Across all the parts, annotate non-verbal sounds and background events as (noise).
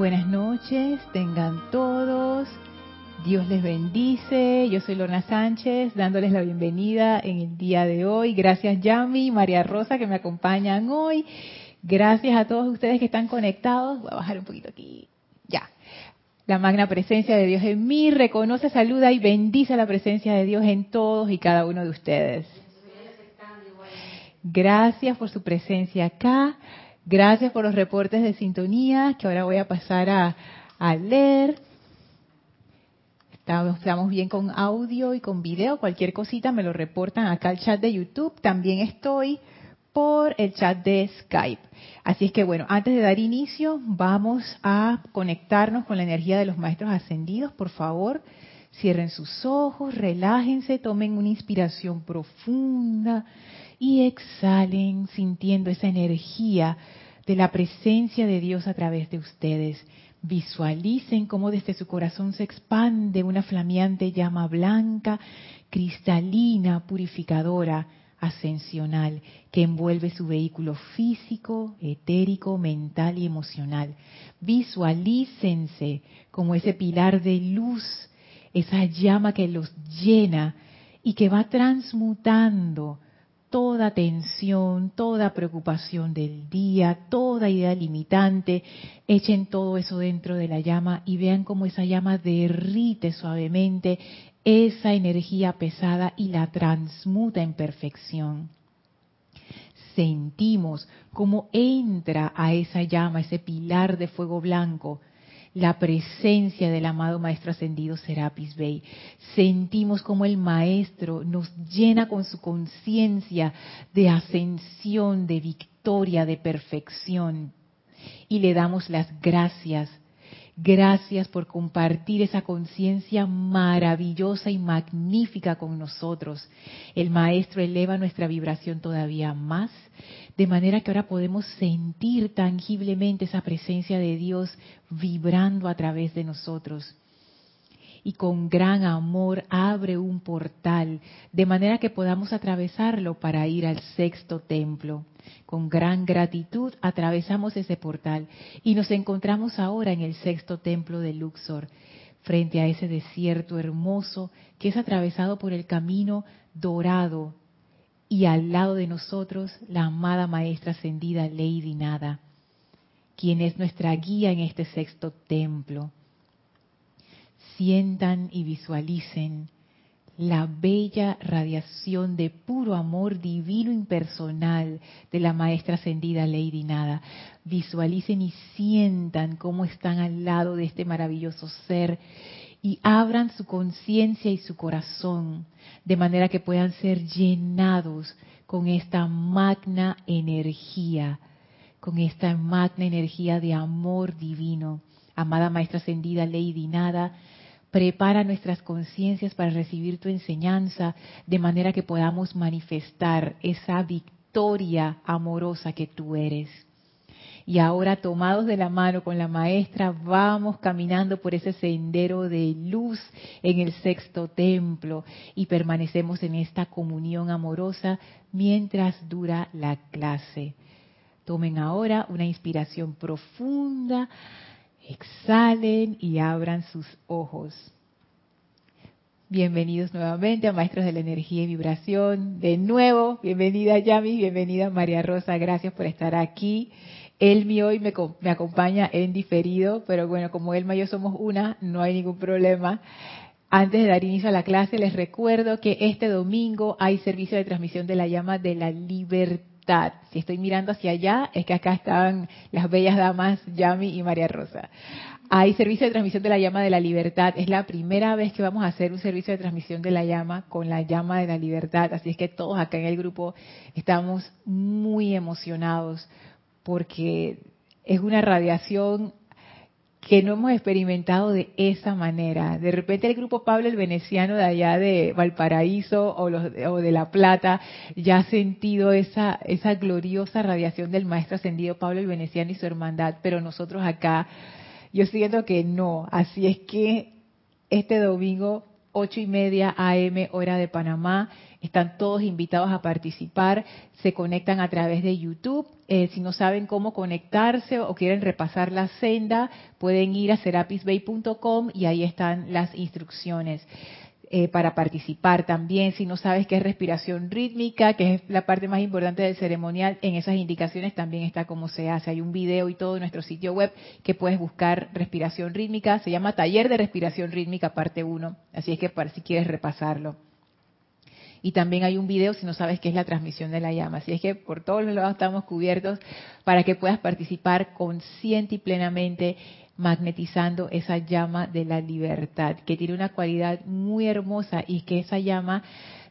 Buenas noches, tengan todos. Dios les bendice. Yo soy Lorna Sánchez, dándoles la bienvenida en el día de hoy. Gracias Yami y María Rosa que me acompañan hoy. Gracias a todos ustedes que están conectados. Voy a bajar un poquito aquí. Ya. La magna presencia de Dios en mí reconoce, saluda y bendice la presencia de Dios en todos y cada uno de ustedes. Gracias por su presencia acá. Gracias por los reportes de sintonía que ahora voy a pasar a, leer. Estamos, estamos, bien con audio y con video. Cualquier cosita me lo reportan acá al chat de YouTube. También estoy por el chat de Skype. Así es que bueno, antes de dar inicio, vamos a conectarnos con la energía de los maestros ascendidos. Por favor, cierren sus ojos, relájense, tomen una inspiración profunda y exhalen sintiendo esa energía de la presencia de Dios a través de ustedes. Visualicen cómo desde su corazón se expande una flameante llama blanca, cristalina, purificadora, ascensional, que envuelve su vehículo físico, etérico, mental y emocional. Visualícense como ese pilar de luz, esa llama que los llena y que va transmutando toda tensión, toda preocupación del día, toda idea limitante, echen todo eso dentro de la llama y vean cómo esa llama derrite suavemente esa energía pesada y la transmuta en perfección. Sentimos cómo entra a esa llama, ese pilar de fuego blanco, la presencia del amado Maestro Ascendido Serapis Bey. Sentimos como el Maestro nos llena con su conciencia de ascensión, de victoria, de perfección. Y le damos las gracias Gracias por compartir esa conciencia maravillosa y magnífica con nosotros. El Maestro eleva nuestra vibración todavía más, de manera que ahora podemos sentir tangiblemente esa presencia de Dios vibrando a través de nosotros y con gran amor abre un portal, de manera que podamos atravesarlo para ir al sexto templo. Con gran gratitud atravesamos ese portal y nos encontramos ahora en el sexto templo de Luxor, frente a ese desierto hermoso que es atravesado por el camino dorado y al lado de nosotros la amada maestra ascendida Lady Nada, quien es nuestra guía en este sexto templo sientan y visualicen la bella radiación de puro amor divino impersonal de la maestra ascendida Lady Nada. Visualicen y sientan cómo están al lado de este maravilloso ser y abran su conciencia y su corazón de manera que puedan ser llenados con esta magna energía, con esta magna energía de amor divino. Amada Maestra Ascendida Lady Nada, Prepara nuestras conciencias para recibir tu enseñanza de manera que podamos manifestar esa victoria amorosa que tú eres. Y ahora tomados de la mano con la maestra, vamos caminando por ese sendero de luz en el sexto templo y permanecemos en esta comunión amorosa mientras dura la clase. Tomen ahora una inspiración profunda Exhalen y abran sus ojos. Bienvenidos nuevamente a Maestros de la Energía y Vibración. De nuevo, bienvenida Yami, bienvenida María Rosa, gracias por estar aquí. Elmi hoy me, me acompaña en diferido, pero bueno, como Elma y yo somos una, no hay ningún problema. Antes de dar inicio a la clase, les recuerdo que este domingo hay servicio de transmisión de la llama de la libertad si estoy mirando hacia allá, es que acá están las bellas damas Yami y María Rosa. Hay servicio de transmisión de la llama de la libertad. Es la primera vez que vamos a hacer un servicio de transmisión de la llama con la llama de la libertad. Así es que todos acá en el grupo estamos muy emocionados porque es una radiación que no hemos experimentado de esa manera. De repente el grupo Pablo el Veneciano de allá de Valparaíso o, los, de La Plata ya ha sentido esa, esa gloriosa radiación del Maestro Ascendido Pablo el Veneciano y su hermandad, pero nosotros acá, yo siento que no. Así es que este domingo 8 y media AM hora de Panamá. Están todos invitados a participar. Se conectan a través de YouTube. Eh, si no saben cómo conectarse o quieren repasar la senda, pueden ir a serapisbay.com y ahí están las instrucciones. Eh, para participar también. Si no sabes qué es respiración rítmica, que es la parte más importante del ceremonial, en esas indicaciones también está cómo se hace. Hay un video y todo en nuestro sitio web que puedes buscar respiración rítmica. Se llama Taller de Respiración Rítmica, parte 1. Así es que para si quieres repasarlo. Y también hay un video si no sabes qué es la transmisión de la llama. Así es que por todos los lados estamos cubiertos para que puedas participar consciente y plenamente magnetizando esa llama de la libertad, que tiene una cualidad muy hermosa y que esa llama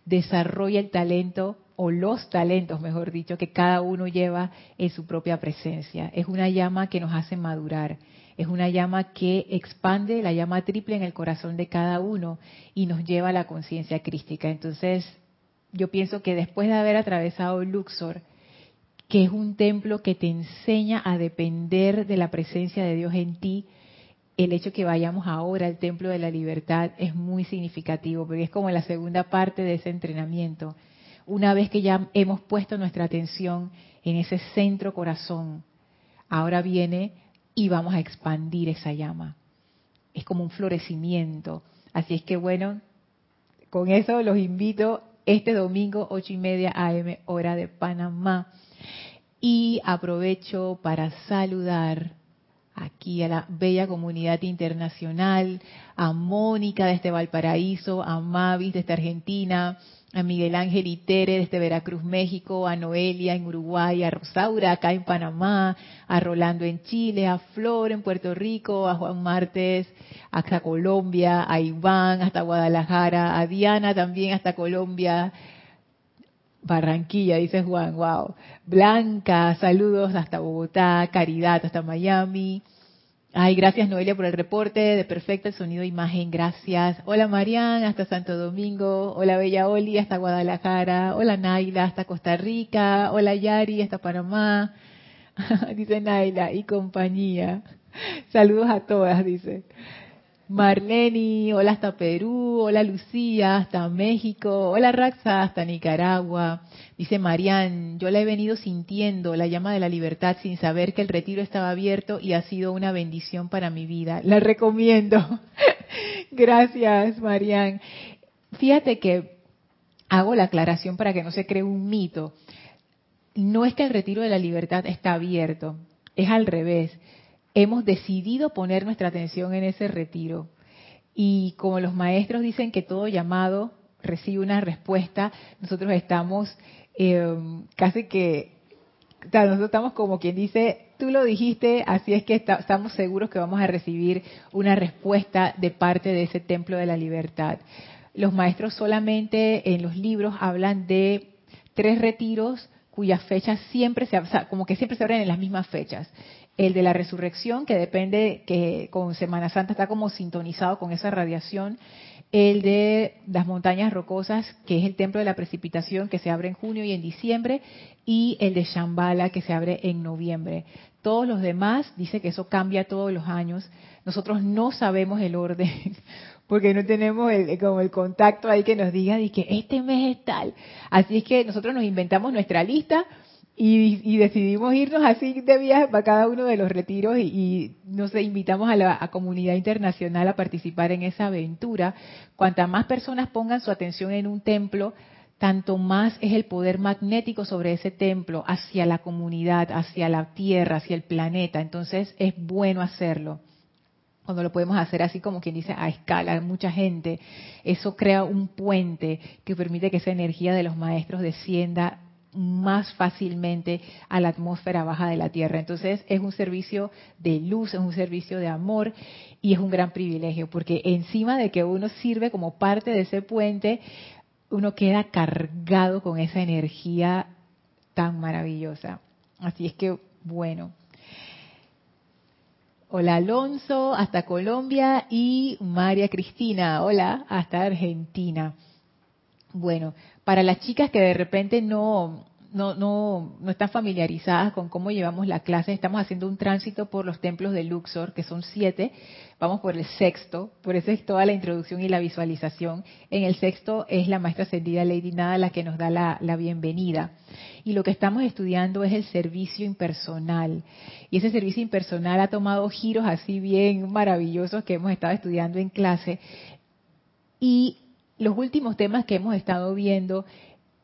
desarrolla el talento o los talentos, mejor dicho, que cada uno lleva en su propia presencia. Es una llama que nos hace madurar, es una llama que expande la llama triple en el corazón de cada uno y nos lleva a la conciencia crística. Entonces, yo pienso que después de haber atravesado Luxor, que es un templo que te enseña a depender de la presencia de Dios en ti, el hecho que vayamos ahora al templo de la libertad es muy significativo, porque es como la segunda parte de ese entrenamiento. Una vez que ya hemos puesto nuestra atención en ese centro corazón, ahora viene y vamos a expandir esa llama. Es como un florecimiento. Así es que bueno, con eso los invito este domingo, ocho y media AM, hora de Panamá y aprovecho para saludar aquí a la bella comunidad internacional, a Mónica desde Valparaíso, a Mavis desde Argentina, a Miguel Ángel Itere desde Veracruz, México, a Noelia en Uruguay, a Rosaura acá en Panamá, a Rolando en Chile, a Flor en Puerto Rico, a Juan Martes hasta Colombia, a Iván hasta Guadalajara, a Diana también hasta Colombia, Barranquilla, dice Juan, wow. Blanca, saludos hasta Bogotá, Caridad hasta Miami. Ay, gracias Noelia por el reporte de perfecto el sonido imagen, gracias. Hola Marian, hasta Santo Domingo. Hola Bella Oli, hasta Guadalajara. Hola Naila, hasta Costa Rica. Hola Yari, hasta Panamá. (laughs) dice Naila, y compañía. Saludos a todas, dice. Marleni, hola hasta Perú, hola Lucía, hasta México, hola Raxa, hasta Nicaragua. Dice Marian, yo la he venido sintiendo, la llama de la libertad, sin saber que el retiro estaba abierto y ha sido una bendición para mi vida. La recomiendo. (laughs) Gracias, Marian. Fíjate que hago la aclaración para que no se cree un mito. No es que el retiro de la libertad está abierto, es al revés hemos decidido poner nuestra atención en ese retiro. Y como los maestros dicen que todo llamado recibe una respuesta, nosotros estamos eh, casi que, nosotros estamos como quien dice, tú lo dijiste, así es que estamos seguros que vamos a recibir una respuesta de parte de ese templo de la libertad. Los maestros solamente en los libros hablan de tres retiros cuyas fechas siempre se, como que siempre se abren en las mismas fechas el de la resurrección, que depende, que con Semana Santa está como sintonizado con esa radiación, el de las montañas rocosas, que es el templo de la precipitación, que se abre en junio y en diciembre, y el de Shambhala, que se abre en noviembre. Todos los demás, dice que eso cambia todos los años. Nosotros no sabemos el orden, (laughs) porque no tenemos el, como el contacto ahí que nos diga de que este mes es tal. Así es que nosotros nos inventamos nuestra lista, y, decidimos irnos así de viaje para cada uno de los retiros y, nos invitamos a la comunidad internacional a participar en esa aventura. Cuanta más personas pongan su atención en un templo, tanto más es el poder magnético sobre ese templo hacia la comunidad, hacia la tierra, hacia el planeta. Entonces es bueno hacerlo. Cuando lo podemos hacer así como quien dice a escala, mucha gente, eso crea un puente que permite que esa energía de los maestros descienda más fácilmente a la atmósfera baja de la Tierra. Entonces es un servicio de luz, es un servicio de amor y es un gran privilegio porque encima de que uno sirve como parte de ese puente, uno queda cargado con esa energía tan maravillosa. Así es que, bueno. Hola Alonso, hasta Colombia y María Cristina, hola, hasta Argentina. Bueno, para las chicas que de repente no, no, no, no están familiarizadas con cómo llevamos la clase, estamos haciendo un tránsito por los templos de Luxor, que son siete, vamos por el sexto, por eso es toda la introducción y la visualización. En el sexto es la maestra ascendida Lady Nada la que nos da la, la bienvenida. Y lo que estamos estudiando es el servicio impersonal. Y ese servicio impersonal ha tomado giros así bien maravillosos que hemos estado estudiando en clase. Y los últimos temas que hemos estado viendo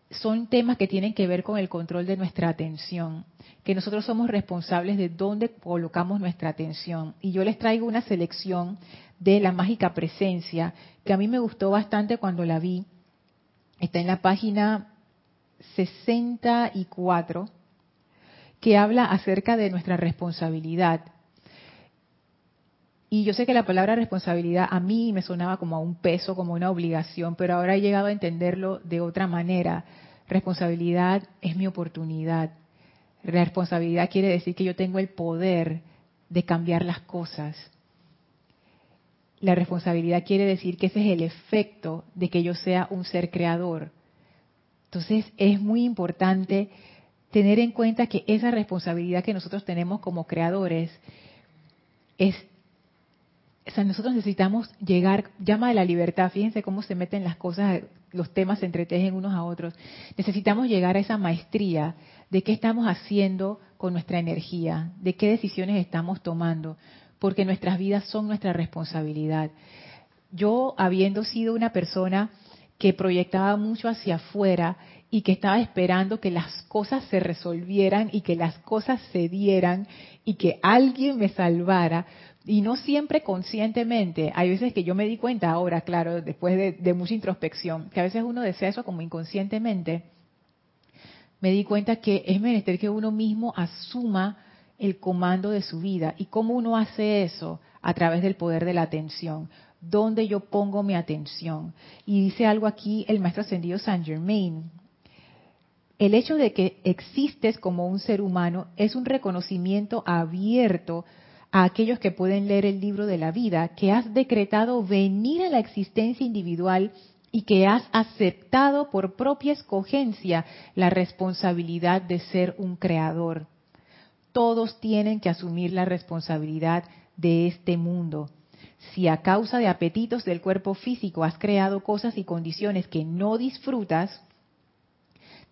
son temas que tienen que ver con el control de nuestra atención, que nosotros somos responsables de dónde colocamos nuestra atención. Y yo les traigo una selección de la mágica presencia, que a mí me gustó bastante cuando la vi. Está en la página 64, que habla acerca de nuestra responsabilidad. Y yo sé que la palabra responsabilidad a mí me sonaba como a un peso, como una obligación, pero ahora he llegado a entenderlo de otra manera. Responsabilidad es mi oportunidad. Responsabilidad quiere decir que yo tengo el poder de cambiar las cosas. La responsabilidad quiere decir que ese es el efecto de que yo sea un ser creador. Entonces es muy importante tener en cuenta que esa responsabilidad que nosotros tenemos como creadores es o sea, nosotros necesitamos llegar, llama de la libertad, fíjense cómo se meten las cosas, los temas se entretejen unos a otros. Necesitamos llegar a esa maestría de qué estamos haciendo con nuestra energía, de qué decisiones estamos tomando, porque nuestras vidas son nuestra responsabilidad. Yo, habiendo sido una persona que proyectaba mucho hacia afuera y que estaba esperando que las cosas se resolvieran y que las cosas se dieran y que alguien me salvara, y no siempre conscientemente. Hay veces que yo me di cuenta ahora, claro, después de, mucha introspección, que a veces uno desea eso como inconscientemente. Me di cuenta que es menester que uno mismo asuma el comando de su vida. ¿Y cómo uno hace eso? A través del poder de la atención. ¿Dónde yo pongo mi atención? Y dice algo aquí el maestro ascendido Saint Germain. El hecho de que existes como un ser humano es un reconocimiento abierto a aquellos que pueden leer el libro de la vida, que has decretado venir a la existencia individual y que has aceptado por propia escogencia la responsabilidad de ser un creador. Todos tienen que asumir la responsabilidad de este mundo. Si a causa de apetitos del cuerpo físico has creado cosas y condiciones que no disfrutas,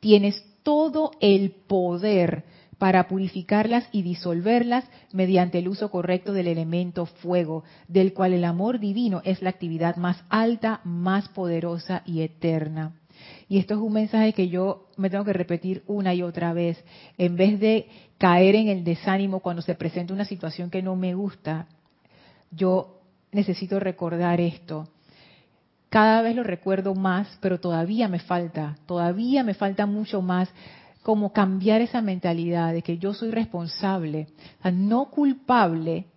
tienes todo el poder para purificarlas y disolverlas mediante el uso correcto del elemento fuego, del cual el amor divino es la actividad más alta, más poderosa y eterna. Y esto es un mensaje que yo me tengo que repetir una y otra vez. En vez de caer en el desánimo cuando se presenta una situación que no me gusta, yo necesito recordar esto. Cada vez lo recuerdo más, pero todavía me falta, todavía me falta mucho más como cambiar esa mentalidad de que yo soy responsable, no culpable,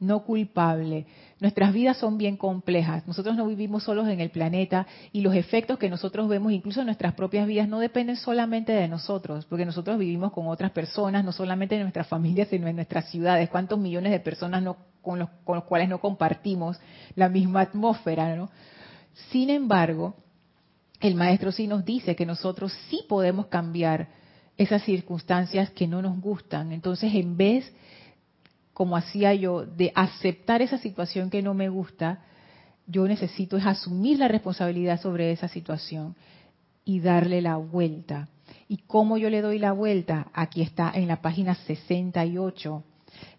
no culpable. Nuestras vidas son bien complejas. Nosotros no vivimos solos en el planeta y los efectos que nosotros vemos, incluso en nuestras propias vidas, no dependen solamente de nosotros, porque nosotros vivimos con otras personas, no solamente en nuestras familias, sino en nuestras ciudades. ¿Cuántos millones de personas con, los, con los cuales no compartimos la misma atmósfera? ¿no? Sin embargo, el maestro sí nos dice que nosotros sí podemos cambiar esas circunstancias que no nos gustan. Entonces, en vez, como hacía yo, de aceptar esa situación que no me gusta, yo necesito es asumir la responsabilidad sobre esa situación y darle la vuelta. ¿Y cómo yo le doy la vuelta? Aquí está en la página 68.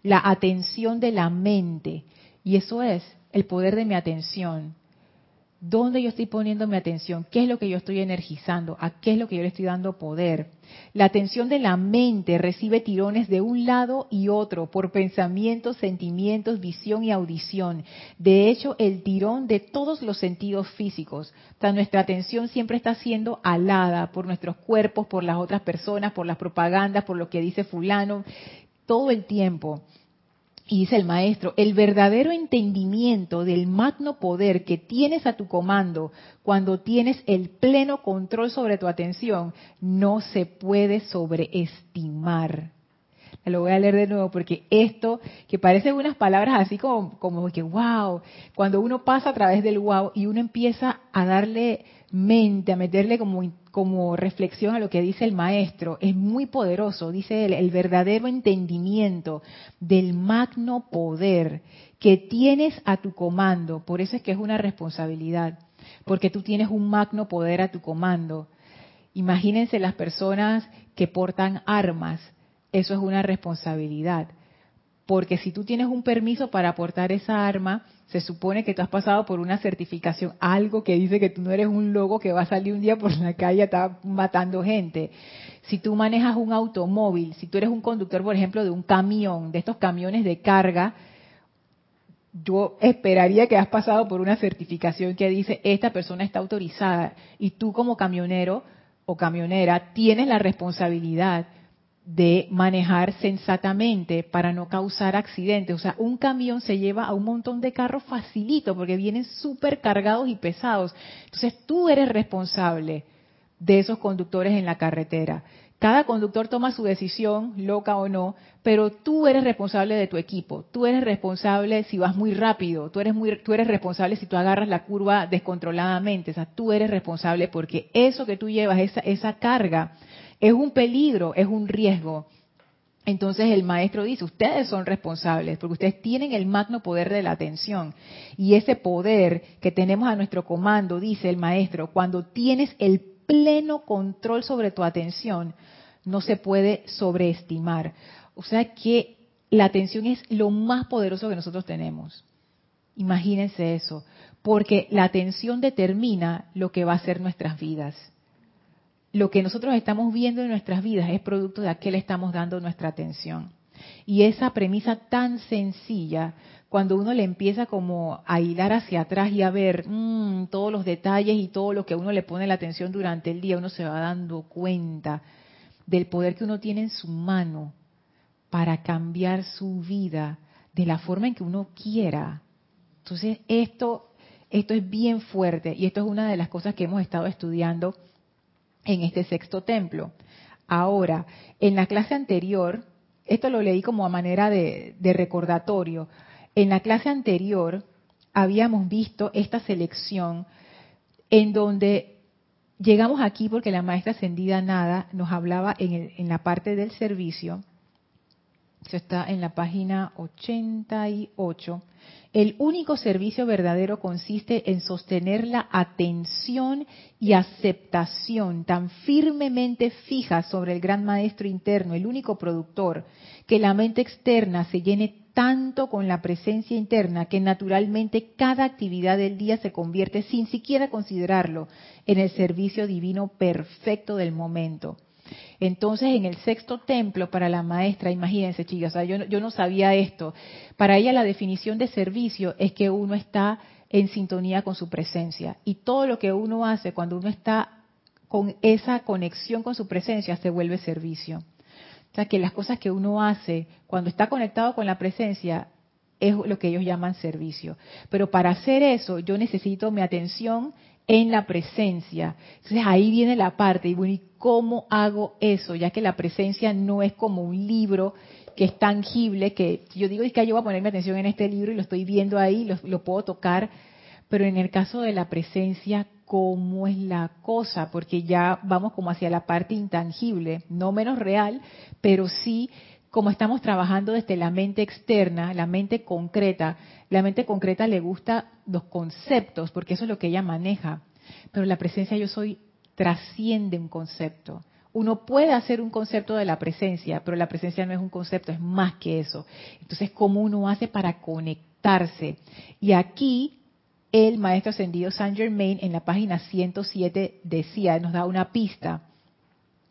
La atención de la mente. Y eso es el poder de mi atención. ¿Dónde yo estoy poniendo mi atención? ¿Qué es lo que yo estoy energizando? ¿A qué es lo que yo le estoy dando poder? La atención de la mente recibe tirones de un lado y otro por pensamientos, sentimientos, visión y audición. De hecho, el tirón de todos los sentidos físicos. O nuestra atención siempre está siendo alada por nuestros cuerpos, por las otras personas, por las propagandas, por lo que dice fulano, todo el tiempo. Y dice el maestro, el verdadero entendimiento del magno poder que tienes a tu comando cuando tienes el pleno control sobre tu atención no se puede sobreestimar. Lo voy a leer de nuevo porque esto, que parece unas palabras así como, como que wow, cuando uno pasa a través del wow y uno empieza a darle mente, a meterle como como reflexión a lo que dice el maestro, es muy poderoso. Dice el verdadero entendimiento del magno poder que tienes a tu comando. Por eso es que es una responsabilidad, porque tú tienes un magno poder a tu comando. Imagínense las personas que portan armas. Eso es una responsabilidad. Porque si tú tienes un permiso para portar esa arma, se supone que tú has pasado por una certificación, algo que dice que tú no eres un lobo que va a salir un día por la calle y está matando gente. Si tú manejas un automóvil, si tú eres un conductor, por ejemplo, de un camión, de estos camiones de carga, yo esperaría que has pasado por una certificación que dice esta persona está autorizada y tú como camionero o camionera tienes la responsabilidad de manejar sensatamente para no causar accidentes. O sea, un camión se lleva a un montón de carros facilito porque vienen súper cargados y pesados. Entonces tú eres responsable de esos conductores en la carretera. Cada conductor toma su decisión, loca o no, pero tú eres responsable de tu equipo. Tú eres responsable si vas muy rápido. Tú eres, muy, tú eres responsable si tú agarras la curva descontroladamente. O sea, tú eres responsable porque eso que tú llevas, esa, esa carga, es un peligro, es un riesgo. Entonces el maestro dice, ustedes son responsables porque ustedes tienen el magno poder de la atención. Y ese poder que tenemos a nuestro comando, dice el maestro, cuando tienes el pleno control sobre tu atención, no se puede sobreestimar. O sea que la atención es lo más poderoso que nosotros tenemos. Imagínense eso, porque la atención determina lo que va a ser nuestras vidas lo que nosotros estamos viendo en nuestras vidas es producto de a qué le estamos dando nuestra atención. Y esa premisa tan sencilla, cuando uno le empieza como a hilar hacia atrás y a ver mm, todos los detalles y todo lo que uno le pone la atención durante el día, uno se va dando cuenta del poder que uno tiene en su mano para cambiar su vida de la forma en que uno quiera. Entonces, esto, esto es bien fuerte y esto es una de las cosas que hemos estado estudiando en este sexto templo. Ahora, en la clase anterior, esto lo leí como a manera de, recordatorio, en la clase anterior habíamos visto esta selección en donde llegamos aquí porque la maestra ascendida Nada nos hablaba en, en la parte del servicio, eso está en la página 88, el único servicio verdadero consiste en sostener la atención y aceptación tan firmemente fija sobre el gran maestro interno, el único productor, que la mente externa se llene tanto con la presencia interna que naturalmente cada actividad del día se convierte, sin siquiera considerarlo, en el servicio divino perfecto del momento. Entonces, en el sexto templo, para la maestra, imagínense, chicas, yo, yo no sabía esto. Para ella la definición de servicio es que uno está en sintonía con su presencia. Y todo lo que uno hace cuando uno está con esa conexión con su presencia se vuelve servicio. O sea, que las cosas que uno hace cuando está conectado con la presencia es lo que ellos llaman servicio. Pero para hacer eso yo necesito mi atención en la presencia. Entonces ahí viene la parte, y bueno, ¿y cómo hago eso? Ya que la presencia no es como un libro que es tangible, que yo digo, es que yo voy a poner mi atención en este libro y lo estoy viendo ahí, lo, lo puedo tocar, pero en el caso de la presencia, ¿cómo es la cosa? Porque ya vamos como hacia la parte intangible, no menos real, pero sí como estamos trabajando desde la mente externa, la mente concreta, la mente concreta le gusta los conceptos, porque eso es lo que ella maneja. Pero la presencia yo soy trasciende un concepto. Uno puede hacer un concepto de la presencia, pero la presencia no es un concepto, es más que eso. Entonces, ¿cómo uno hace para conectarse? Y aquí el maestro ascendido Saint Germain en la página 107 decía, nos da una pista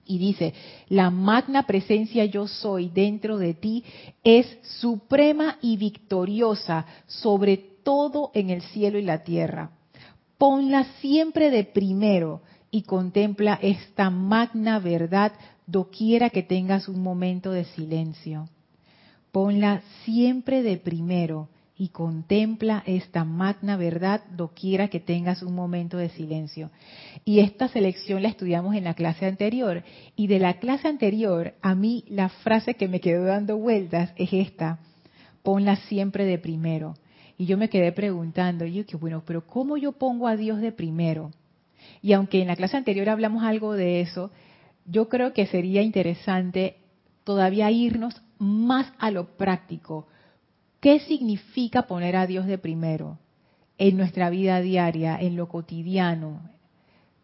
y dice, la magna presencia yo soy dentro de ti es suprema y victoriosa sobre todo en el cielo y la tierra. Ponla siempre de primero y contempla esta magna verdad doquiera que tengas un momento de silencio. Ponla siempre de primero y contempla esta magna verdad doquiera que tengas un momento de silencio. Y esta selección la estudiamos en la clase anterior. Y de la clase anterior, a mí la frase que me quedó dando vueltas es esta, ponla siempre de primero. Y yo me quedé preguntando, yo que bueno, pero ¿cómo yo pongo a Dios de primero? Y aunque en la clase anterior hablamos algo de eso, yo creo que sería interesante todavía irnos más a lo práctico. ¿Qué significa poner a Dios de primero en nuestra vida diaria, en lo cotidiano?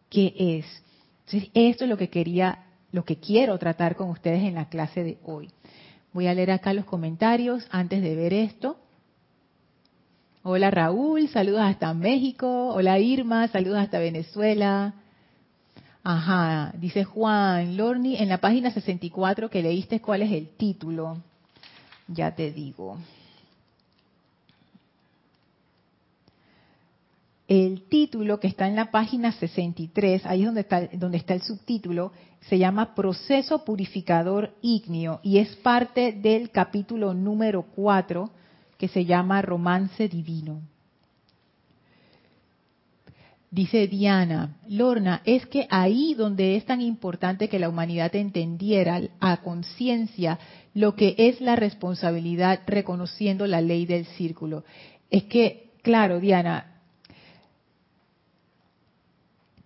¿Qué es? Entonces, esto es lo que quería, lo que quiero tratar con ustedes en la clase de hoy. Voy a leer acá los comentarios antes de ver esto. Hola Raúl, saludos hasta México. Hola Irma, saludos hasta Venezuela. Ajá, dice Juan, Lorni, en la página 64 que leíste, ¿cuál es el título? Ya te digo. El título que está en la página 63, ahí es donde está, donde está el subtítulo, se llama Proceso Purificador Ígneo y es parte del capítulo número 4 que se llama Romance Divino. Dice Diana, Lorna, es que ahí donde es tan importante que la humanidad entendiera a conciencia lo que es la responsabilidad reconociendo la ley del círculo. Es que, claro, Diana,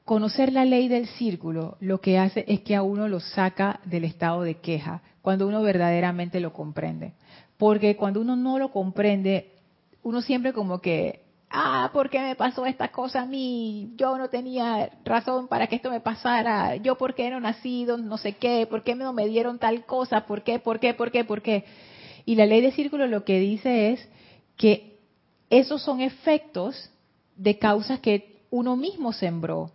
conocer la ley del círculo lo que hace es que a uno lo saca del estado de queja, cuando uno verdaderamente lo comprende. Porque cuando uno no lo comprende, uno siempre como que, ah, ¿por qué me pasó esta cosa a mí? Yo no tenía razón para que esto me pasara. Yo, ¿por qué no nacido? No sé qué. ¿Por qué no me dieron tal cosa? ¿Por qué? ¿Por qué? ¿Por qué? ¿Por qué? Y la ley de círculo lo que dice es que esos son efectos de causas que uno mismo sembró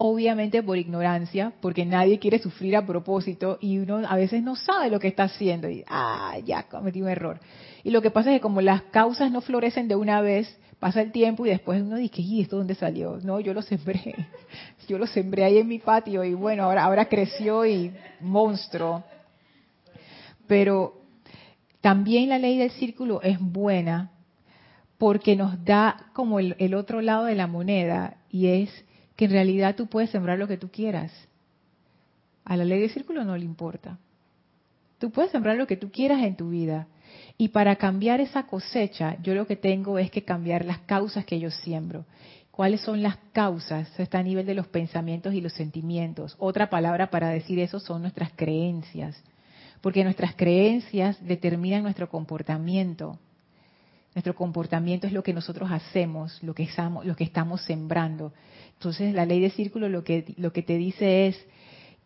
obviamente por ignorancia, porque nadie quiere sufrir a propósito y uno a veces no sabe lo que está haciendo y, ah, ya cometí un error. Y lo que pasa es que como las causas no florecen de una vez, pasa el tiempo y después uno dice, ¿y esto dónde salió? No, yo lo sembré, (laughs) yo lo sembré ahí en mi patio y bueno, ahora, ahora creció y monstruo. Pero también la ley del círculo es buena porque nos da como el otro lado de la moneda y es que en realidad tú puedes sembrar lo que tú quieras. A la ley de círculo no le importa. Tú puedes sembrar lo que tú quieras en tu vida. Y para cambiar esa cosecha, yo lo que tengo es que cambiar las causas que yo siembro. ¿Cuáles son las causas? Está a nivel de los pensamientos y los sentimientos. Otra palabra para decir eso son nuestras creencias. Porque nuestras creencias determinan nuestro comportamiento. Nuestro comportamiento es lo que nosotros hacemos, lo que estamos, lo que estamos sembrando. Entonces la ley de círculo lo que, lo que te dice es,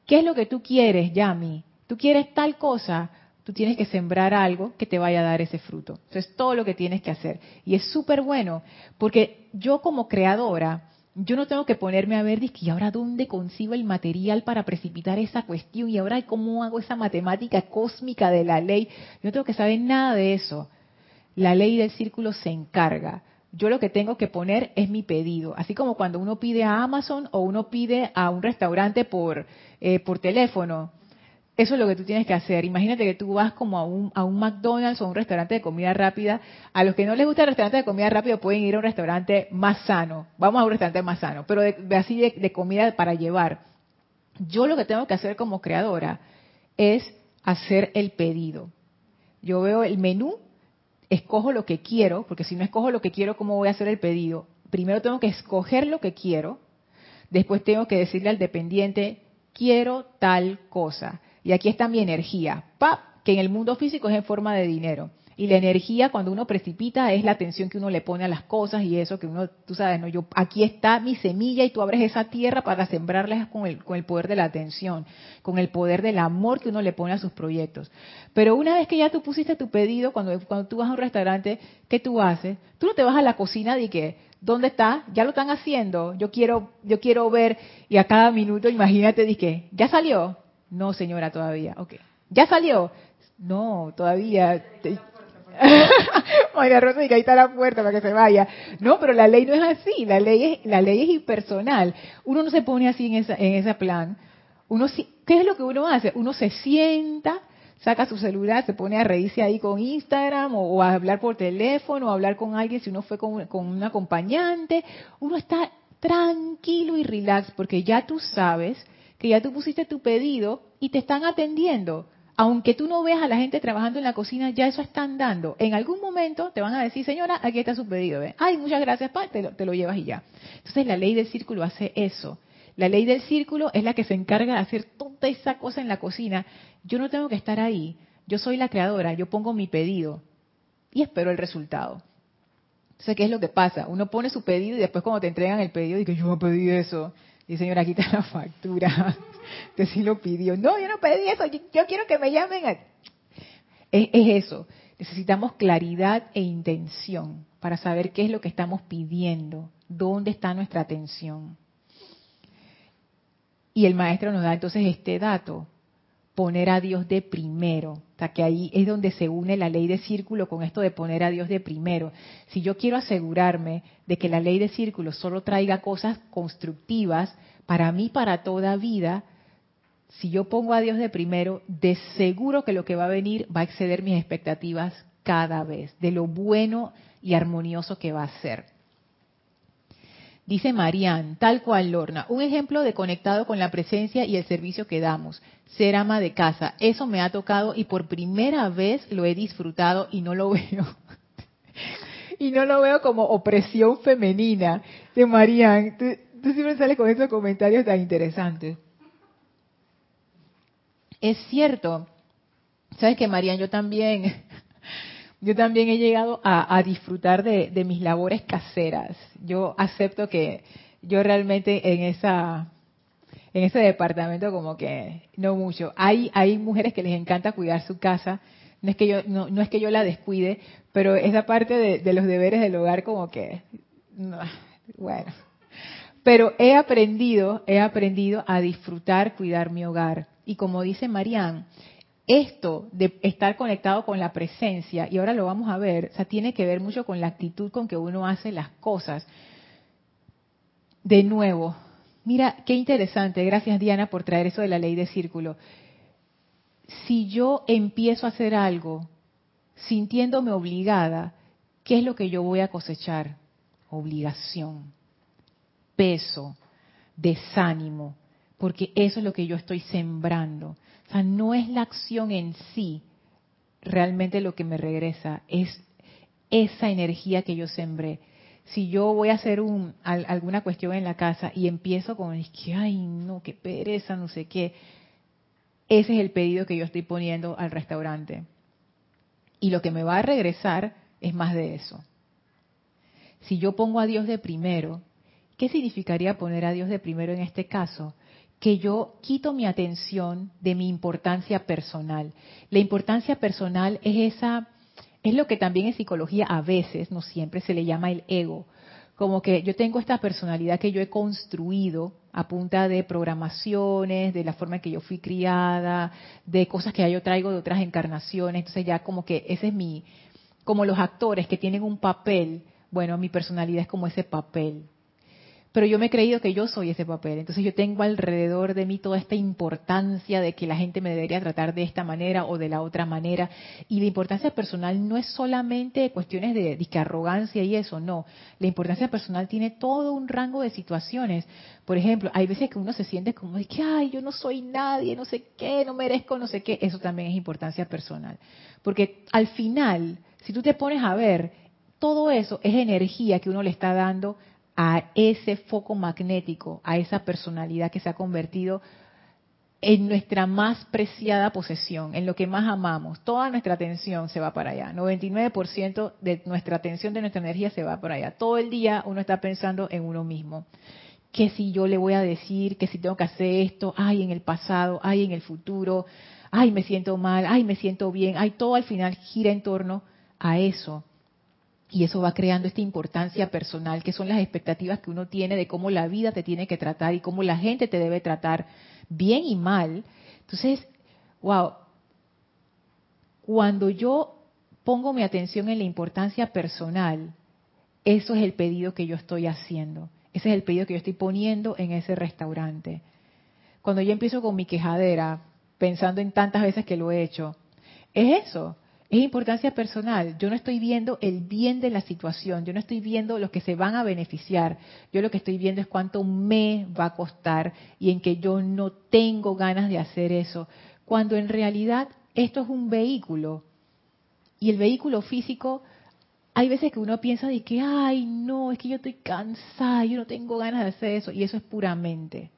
¿qué es lo que tú quieres, Yami? Tú quieres tal cosa, tú tienes que sembrar algo que te vaya a dar ese fruto. Entonces todo lo que tienes que hacer. Y es súper bueno, porque yo como creadora, yo no tengo que ponerme a ver, ¿y ahora dónde consigo el material para precipitar esa cuestión? ¿Y ahora cómo hago esa matemática cósmica de la ley? Yo no tengo que saber nada de eso. La ley del círculo se encarga yo lo que tengo que poner es mi pedido. Así como cuando uno pide a Amazon o uno pide a un restaurante por, eh, por teléfono. Eso es lo que tú tienes que hacer. Imagínate que tú vas como a un, a un McDonald's o a un restaurante de comida rápida. A los que no les gusta el restaurante de comida rápida pueden ir a un restaurante más sano. Vamos a un restaurante más sano, pero de, así de, de comida para llevar. Yo lo que tengo que hacer como creadora es hacer el pedido. Yo veo el menú escojo lo que quiero, porque si no escojo lo que quiero, ¿cómo voy a hacer el pedido? Primero tengo que escoger lo que quiero, después tengo que decirle al dependiente, quiero tal cosa. Y aquí está mi energía, ¡pap! que en el mundo físico es en forma de dinero. Y la energía cuando uno precipita es la atención que uno le pone a las cosas y eso que uno, tú sabes, no, yo aquí está mi semilla y tú abres esa tierra para sembrarla con el, con el poder de la atención, con el poder del amor que uno le pone a sus proyectos. Pero una vez que ya tú pusiste tu pedido, cuando, cuando tú vas a un restaurante, ¿qué tú haces? Tú no te vas a la cocina y que, ¿dónde está? Ya lo están haciendo. Yo quiero, yo quiero ver y a cada minuto, imagínate, di ¿ya salió? No, señora, todavía. Ok. ¿Ya salió? No, todavía. (laughs) María Rosa, y ahí está la puerta para que se vaya. No, pero la ley no es así. La ley es, la ley es impersonal. Uno no se pone así en, esa, en ese plan. Uno, ¿Qué es lo que uno hace? Uno se sienta, saca su celular, se pone a reírse ahí con Instagram o, a hablar por teléfono o a hablar con alguien si uno fue con, un acompañante. Uno está tranquilo y relax porque ya tú sabes que ya tú pusiste tu pedido y te están atendiendo aunque tú no veas a la gente trabajando en la cocina, ya eso están dando. En algún momento te van a decir, señora, aquí está su pedido. Ay, muchas gracias, te, lo, te lo llevas y ya. Entonces la ley del círculo hace eso. La ley del círculo es la que se encarga de hacer toda esa cosa en la cocina. Yo no tengo que estar ahí. Yo soy la creadora, yo pongo mi pedido y espero el resultado. Entonces, ¿qué es lo que pasa? Uno pone su pedido y después cuando te entregan el pedido, dice, yo pedí eso. Y señora, está la factura. (laughs) Usted sí lo pidió. No, yo no pedí eso. Yo, quiero que me llamen. Es, es eso. Necesitamos claridad e intención para saber qué es lo que estamos pidiendo, dónde está nuestra atención. Y el maestro nos da entonces este dato poner a Dios de primero. O sea, que ahí es donde se une la ley de círculo con esto de poner a Dios de primero. Si yo quiero asegurarme de que la ley de círculo solo traiga cosas constructivas para mí, para toda vida, si yo pongo a Dios de primero, de seguro que lo que va a venir va a exceder mis expectativas cada vez, de lo bueno y armonioso que va a ser. Dice Marían, tal cual Lorna, un ejemplo de conectado con la presencia y el servicio que damos, ser ama de casa. Eso me ha tocado y por primera vez lo he disfrutado y no lo (laughs) veo. y no lo veo como opresión femenina. De Marían, tú, siempre sales con esos comentarios tan interesantes. Es cierto. Sabes que Marían, yo también yo también he llegado a, disfrutar de, mis labores caseras. Yo acepto que yo realmente en esa en ese departamento como que no mucho. Hay hay mujeres que les encanta cuidar su casa. No es que yo no, no es que yo la descuide, pero esa parte de, los deberes del hogar como que bueno. Pero he aprendido, he aprendido a disfrutar cuidar mi hogar. Y como dice Marían, esto de estar conectado con la presencia, y ahora lo vamos a ver, o sea, tiene que ver mucho con la actitud con que uno hace las cosas. De nuevo, mira, qué interesante, gracias Diana por traer eso de la ley de círculo. Si yo empiezo a hacer algo sintiéndome obligada, ¿qué es lo que yo voy a cosechar? Obligación, peso, desánimo, porque eso es lo que yo estoy sembrando sea, no es la acción en sí realmente lo que me regresa, es esa energía que yo sembré. Si yo voy a hacer un, alguna cuestión en la casa y empiezo con que, ay, no, qué pereza, no sé qué, ese es el pedido que yo estoy poniendo al restaurante. Y lo que me va a regresar es más de eso. Si yo pongo a Dios de primero, ¿qué significaría poner a Dios de primero en este caso? Que yo quito mi atención de mi importancia personal. La importancia personal es esa, es lo que también en psicología a veces, no siempre, se le llama el ego. Como que yo tengo esta personalidad que yo he construido a punta de programaciones, de la forma en que yo fui criada, de cosas que yo traigo de otras encarnaciones. Entonces ya como que ese es mi, como los actores que tienen un papel, bueno, mi personalidad es como ese papel pero yo me he creído que yo soy ese papel. Entonces yo tengo alrededor de mí toda esta importancia de que la gente me debería tratar de esta manera o de la otra manera. Y la importancia personal no es solamente cuestiones de, de arrogancia y eso, no. La importancia personal tiene todo un rango de situaciones. Por ejemplo, hay veces que uno se siente como de que, ay, yo no soy nadie, no sé qué, no merezco, no sé qué. Eso también es importancia personal. Porque al final, si tú te pones a ver, todo eso es energía que uno le está dando a ese foco magnético, a esa personalidad que se ha convertido en nuestra más preciada posesión, en lo que más amamos. Toda nuestra atención se va para allá. 99% de nuestra atención, de nuestra energía se va para allá. Todo el día uno está pensando en uno mismo. ¿Qué si yo le voy a decir? ¿Qué si tengo que hacer esto? Ay, en el pasado, ay, en el futuro. Ay, me siento mal, ay, me siento bien. Ay, todo al final gira en torno a eso. Y eso va creando esta importancia personal, que son las expectativas que uno tiene de cómo la vida te tiene que tratar y cómo la gente te debe tratar, bien y mal. Entonces, wow, cuando yo pongo mi atención en la importancia personal, eso es el pedido que yo estoy haciendo. Ese es el pedido que yo estoy poniendo en ese restaurante. Cuando yo empiezo con mi quejadera, pensando en tantas veces que lo he hecho, es eso. Es importancia personal. Yo no estoy viendo el bien de la situación, yo no estoy viendo los que se van a beneficiar. Yo lo que estoy viendo es cuánto me va a costar y en que yo no tengo ganas de hacer eso. Cuando en realidad esto es un vehículo. Y el vehículo físico, hay veces que uno piensa de que, ay, no, es que yo estoy cansada, yo no tengo ganas de hacer eso. Y eso es puramente,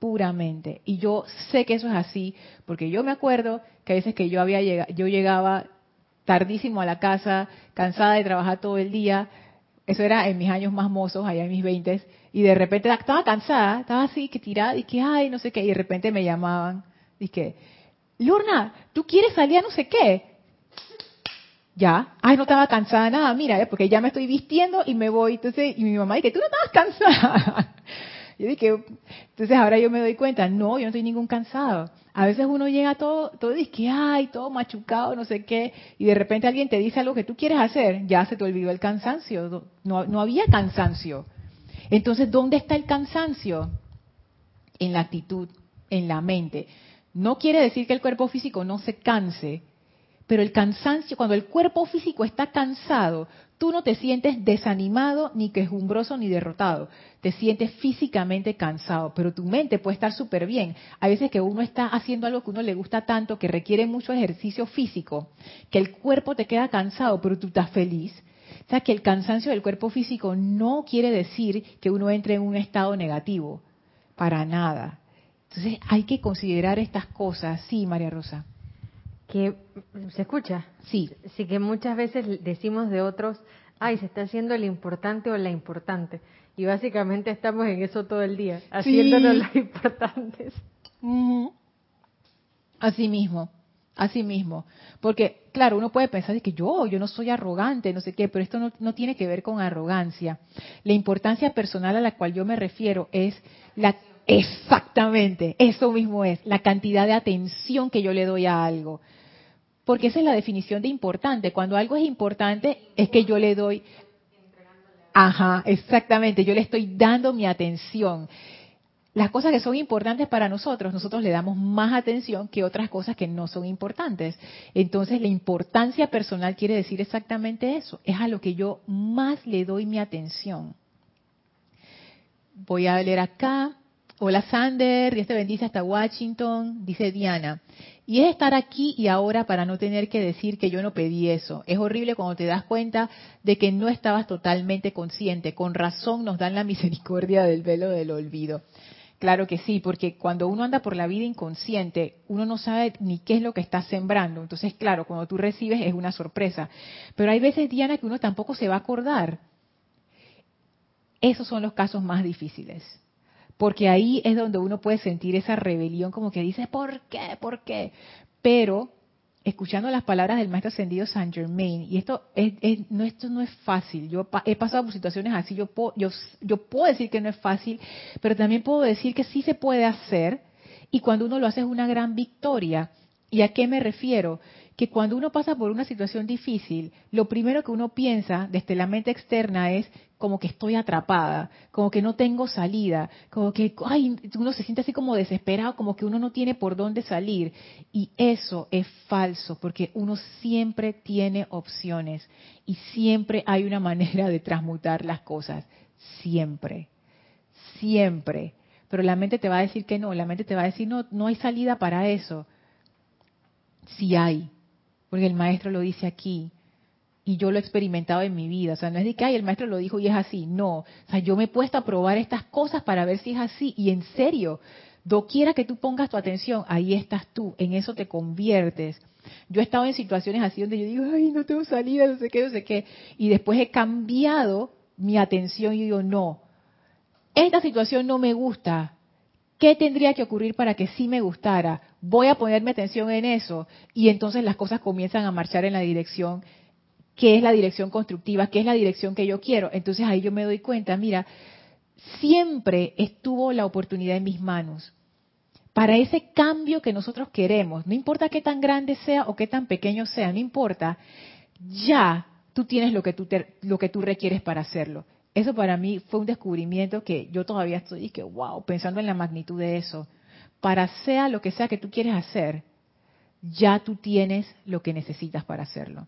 puramente. Y yo sé que eso es así, porque yo me acuerdo que a veces que yo había llegado, yo llegaba tardísimo a la casa, cansada de trabajar todo el día, eso era en mis años más mozos, allá en mis veintes, y de repente estaba cansada, estaba así que tirada, y que ay, no sé qué, y de repente me llamaban, que, Lorna, ¿tú quieres salir a no sé qué? Ya, ay, no estaba cansada nada, mira, eh, porque ya me estoy vistiendo y me voy, entonces, y mi mamá dice, tú no estabas cansada. (laughs) Yo dije, entonces ahora yo me doy cuenta, no, yo no estoy ningún cansado. A veces uno llega todo, todo dice ay, todo machucado, no sé qué, y de repente alguien te dice algo que tú quieres hacer, ya se te olvidó el cansancio, no, no había cansancio. Entonces, ¿dónde está el cansancio? En la actitud, en la mente. No quiere decir que el cuerpo físico no se canse, pero el cansancio, cuando el cuerpo físico está cansado, tú no te sientes desanimado, ni quejumbroso, ni derrotado. Te sientes físicamente cansado, pero tu mente puede estar súper bien. Hay veces que uno está haciendo algo que uno le gusta tanto, que requiere mucho ejercicio físico, que el cuerpo te queda cansado, pero tú estás feliz. O sea, que el cansancio del cuerpo físico no quiere decir que uno entre en un estado negativo, para nada. Entonces hay que considerar estas cosas. Sí, María Rosa que se escucha. Sí. Sí, que muchas veces decimos de otros, ay, se está haciendo el importante o la importante. Y básicamente estamos en eso todo el día, haciéndonos las importantes. Así mismo, así mismo. Porque, claro, uno puede pensar que yo, yo no soy arrogante, no sé qué, pero esto no, no tiene que ver con arrogancia. La importancia personal a la cual yo me refiero es la Exactamente, eso mismo es, la cantidad de atención que yo le doy a algo. Porque esa es la definición de importante. Cuando algo es importante es que yo le doy... Ajá, exactamente, yo le estoy dando mi atención. Las cosas que son importantes para nosotros, nosotros le damos más atención que otras cosas que no son importantes. Entonces, la importancia personal quiere decir exactamente eso. Es a lo que yo más le doy mi atención. Voy a leer acá. Hola Sander, Dios te bendice hasta Washington, dice Diana. Y es estar aquí y ahora para no tener que decir que yo no pedí eso. Es horrible cuando te das cuenta de que no estabas totalmente consciente. Con razón nos dan la (laughs) misericordia del velo del olvido. Claro que sí, porque cuando uno anda por la vida inconsciente, uno no sabe ni qué es lo que está sembrando. Entonces, claro, cuando tú recibes es una sorpresa. Pero hay veces, Diana, que uno tampoco se va a acordar. Esos son los casos más difíciles porque ahí es donde uno puede sentir esa rebelión como que dice, ¿por qué? ¿Por qué? Pero escuchando las palabras del maestro ascendido Saint Germain, y esto, es, no, esto no es fácil, yo he pasado por situaciones así, yo puedo, yo, yo puedo decir que no es fácil, pero también puedo decir que sí se puede hacer, y cuando uno lo hace es una gran victoria. ¿Y a qué me refiero? que cuando uno pasa por una situación difícil, lo primero que uno piensa desde la mente externa es como que estoy atrapada, como que no tengo salida, como que uno se siente así como desesperado, como que uno no tiene por dónde salir. Y eso es falso, porque uno siempre tiene opciones y siempre hay una manera de transmutar las cosas, siempre, siempre. Pero la mente te va a decir que no, la mente te va a decir no, no hay salida para eso. Sí hay, porque el maestro lo dice aquí y yo lo he experimentado en mi vida. O sea, no es de que, ay, el maestro lo dijo y es así. No. O sea, yo me he puesto a probar estas cosas para ver si es así. Y en serio, doquiera que tú pongas tu atención, ahí estás tú, en eso te conviertes. Yo he estado en situaciones así donde yo digo, ay, no tengo salida, no sé qué, no sé qué. Y después he cambiado mi atención y digo, no, esta situación no me gusta, ¿Qué tendría que ocurrir para que sí me gustara? Voy a ponerme atención en eso y entonces las cosas comienzan a marchar en la dirección que es la dirección constructiva, que es la dirección que yo quiero. Entonces ahí yo me doy cuenta, mira, siempre estuvo la oportunidad en mis manos para ese cambio que nosotros queremos. No importa qué tan grande sea o qué tan pequeño sea, no importa. Ya tú tienes lo que tú, lo que tú requieres para hacerlo. Eso para mí fue un descubrimiento que yo todavía estoy, que wow, pensando en la magnitud de eso. Para sea lo que sea que tú quieres hacer, ya tú tienes lo que necesitas para hacerlo.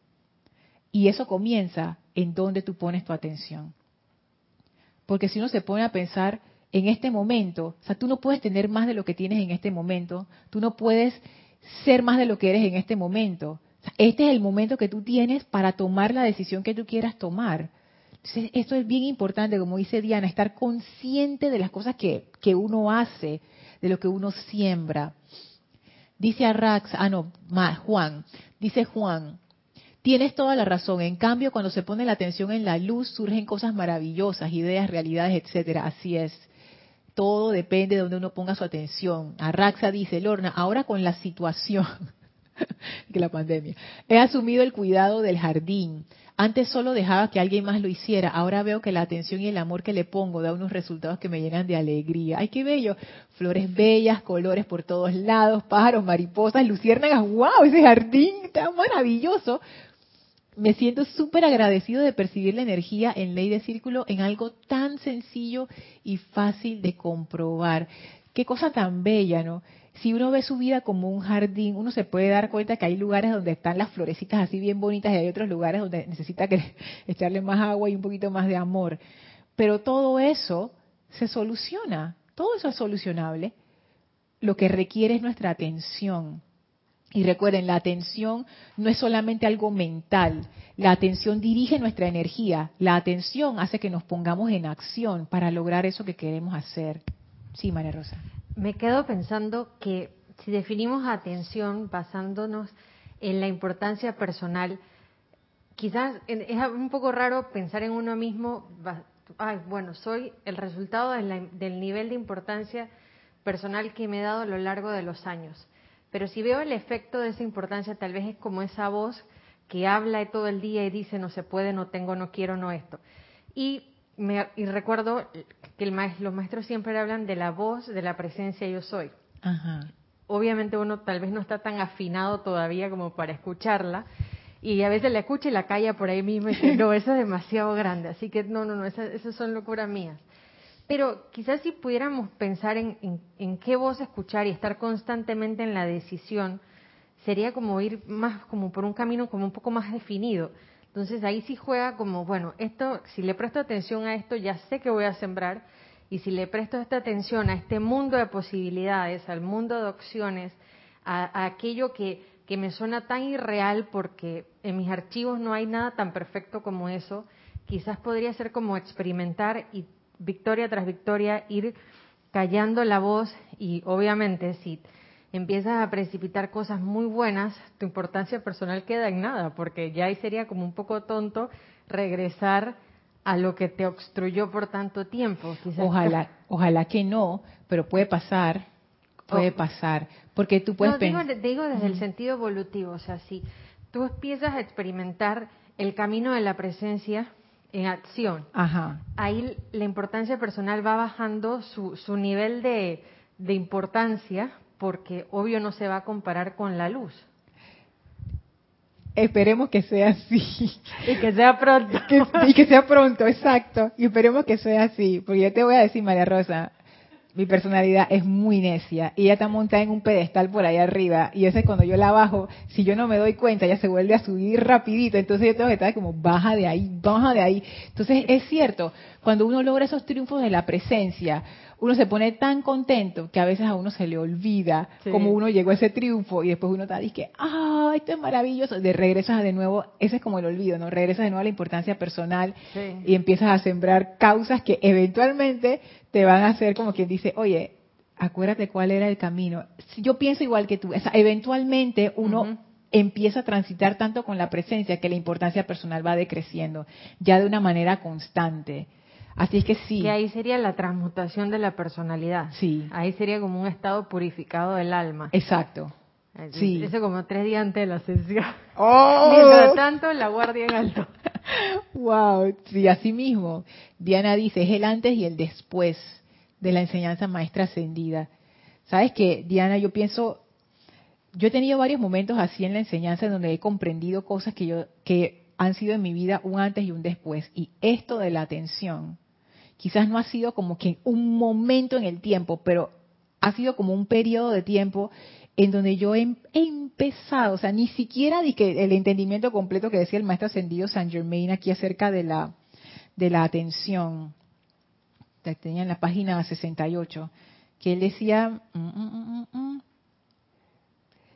Y eso comienza en donde tú pones tu atención. Porque si uno se pone a pensar en este momento, o sea, tú no puedes tener más de lo que tienes en este momento, tú no puedes ser más de lo que eres en este momento. Este es el momento que tú tienes para tomar la decisión que tú quieras tomar. Entonces, esto es bien importante, como dice Diana, estar consciente de las cosas que, que uno hace, de lo que uno siembra. Dice Arrax, ah no, Juan, dice Juan, tienes toda la razón. En cambio, cuando se pone la atención en la luz, surgen cosas maravillosas, ideas, realidades, etcétera. Así es. Todo depende de donde uno ponga su atención. Arraxa dice, Lorna, ahora con la situación, (laughs) que la pandemia, he asumido el cuidado del jardín. Antes solo dejaba que alguien más lo hiciera. Ahora veo que la atención y el amor que le pongo da unos resultados que me llenan de alegría. ¡Ay, qué bello! Flores bellas, colores por todos lados, pájaros, mariposas, luciérnagas. ¡Wow! Ese jardín está maravilloso. Me siento súper agradecido de percibir la energía en ley de círculo en algo tan sencillo y fácil de comprobar. Qué cosa tan bella, ¿no? si uno ve su vida como un jardín, uno se puede dar cuenta que hay lugares donde están las florecitas así bien bonitas y hay otros lugares donde necesita que (laughs) echarle más agua y un poquito más de amor. Pero todo eso se soluciona, todo eso es solucionable. Lo que requiere es nuestra atención. Y recuerden, la atención no es solamente algo mental, la atención dirige nuestra energía, la atención hace que nos pongamos en acción para lograr eso que queremos hacer. Sí, María Rosa. Me quedo pensando que si definimos atención basándonos en la importancia personal, quizás es un poco raro pensar en uno mismo, ay, bueno, soy el resultado del nivel de importancia personal que me he dado a lo largo de los años. Pero si veo el efecto de esa importancia, tal vez es como esa voz que habla todo el día y dice no se puede, no tengo, no quiero, no esto. Y y recuerdo que los maestros siempre hablan de la voz, de la presencia yo soy. Obviamente uno tal vez no está tan afinado todavía como para escucharla y a veces la escucha y la calla por ahí mismo y dice, no, eso es demasiado grande, así que no, no, no, esas, son locuras mías. Pero quizás si pudiéramos pensar en, en, qué voz escuchar y estar constantemente en la decisión, sería como ir más como por un camino como un poco más definido. Entonces ahí sí juega como, bueno, esto, si le presto atención a esto, ya sé que voy a sembrar, y si le presto esta atención a este mundo de posibilidades, al mundo de opciones, a, aquello que, que me suena tan irreal porque en mis archivos no hay nada tan perfecto como eso, quizás podría ser como experimentar y victoria tras victoria ir callando la voz y obviamente si empiezas a precipitar cosas muy buenas, tu importancia personal queda en nada, porque ya ahí sería como un poco tonto regresar a lo que te obstruyó por tanto tiempo. ojalá, (laughs) ojalá que no, pero puede pasar, puede oh. pasar, porque tú puedes no, digo, desde el sentido evolutivo, o sea, si tú empiezas a experimentar el camino de la presencia en acción, ahí la importancia personal va bajando su, su nivel de, de importancia porque obvio no se va a comparar con la luz. Esperemos que sea así. Y que sea pronto. (laughs) y que sea pronto, exacto. Y esperemos que sea así. Porque yo te voy a decir, María Rosa, mi personalidad es muy necia. Y ella está montada en un pedestal por ahí arriba. Y ese cuando yo la bajo, si yo no me doy cuenta, ella se vuelve a subir rapidito. Entonces yo tengo que estar como, baja de ahí, baja de ahí. Entonces es cierto, cuando uno logra esos triunfos de la presencia, uno se pone tan contento que a veces a uno se le olvida cómo uno llegó a ese triunfo y después uno está dice, ah, esto es maravilloso, de regresas de nuevo, ese es como el olvido, ¿no? Regresas de nuevo a la importancia personal y empiezas a sembrar causas que eventualmente te van a hacer como quien dice, oye, acuérdate cuál era el camino. Yo pienso igual que tú, eventualmente uno empieza a transitar tanto con la presencia que la importancia personal va decreciendo, ya de una manera constante. Así es que sí. Que ahí sería la transmutación de la personalidad. Sí. Ahí sería como un estado purificado del alma. Exacto. Sí. Eso como tres días antes de la sesión. ¡Oh! Mientras tanto, la guardia en alto. (laughs) wow, sí, así mismo. Diana dice, es el antes y el después de la enseñanza maestra ascendida. ¿Sabes qué, Diana? Yo pienso, yo he tenido varios momentos así en la enseñanza en donde he comprendido cosas que yo, que han sido en mi vida un antes y un después. Y esto de la atención, quizás no ha sido como que un momento en el tiempo, pero ha sido como un periodo de tiempo en donde yo he, empezado, o sea, ni siquiera el entendimiento completo que decía el maestro ascendido San Germain aquí acerca de la, de la atención. Tenía en la página 68, que él decía, mm, mm, mm,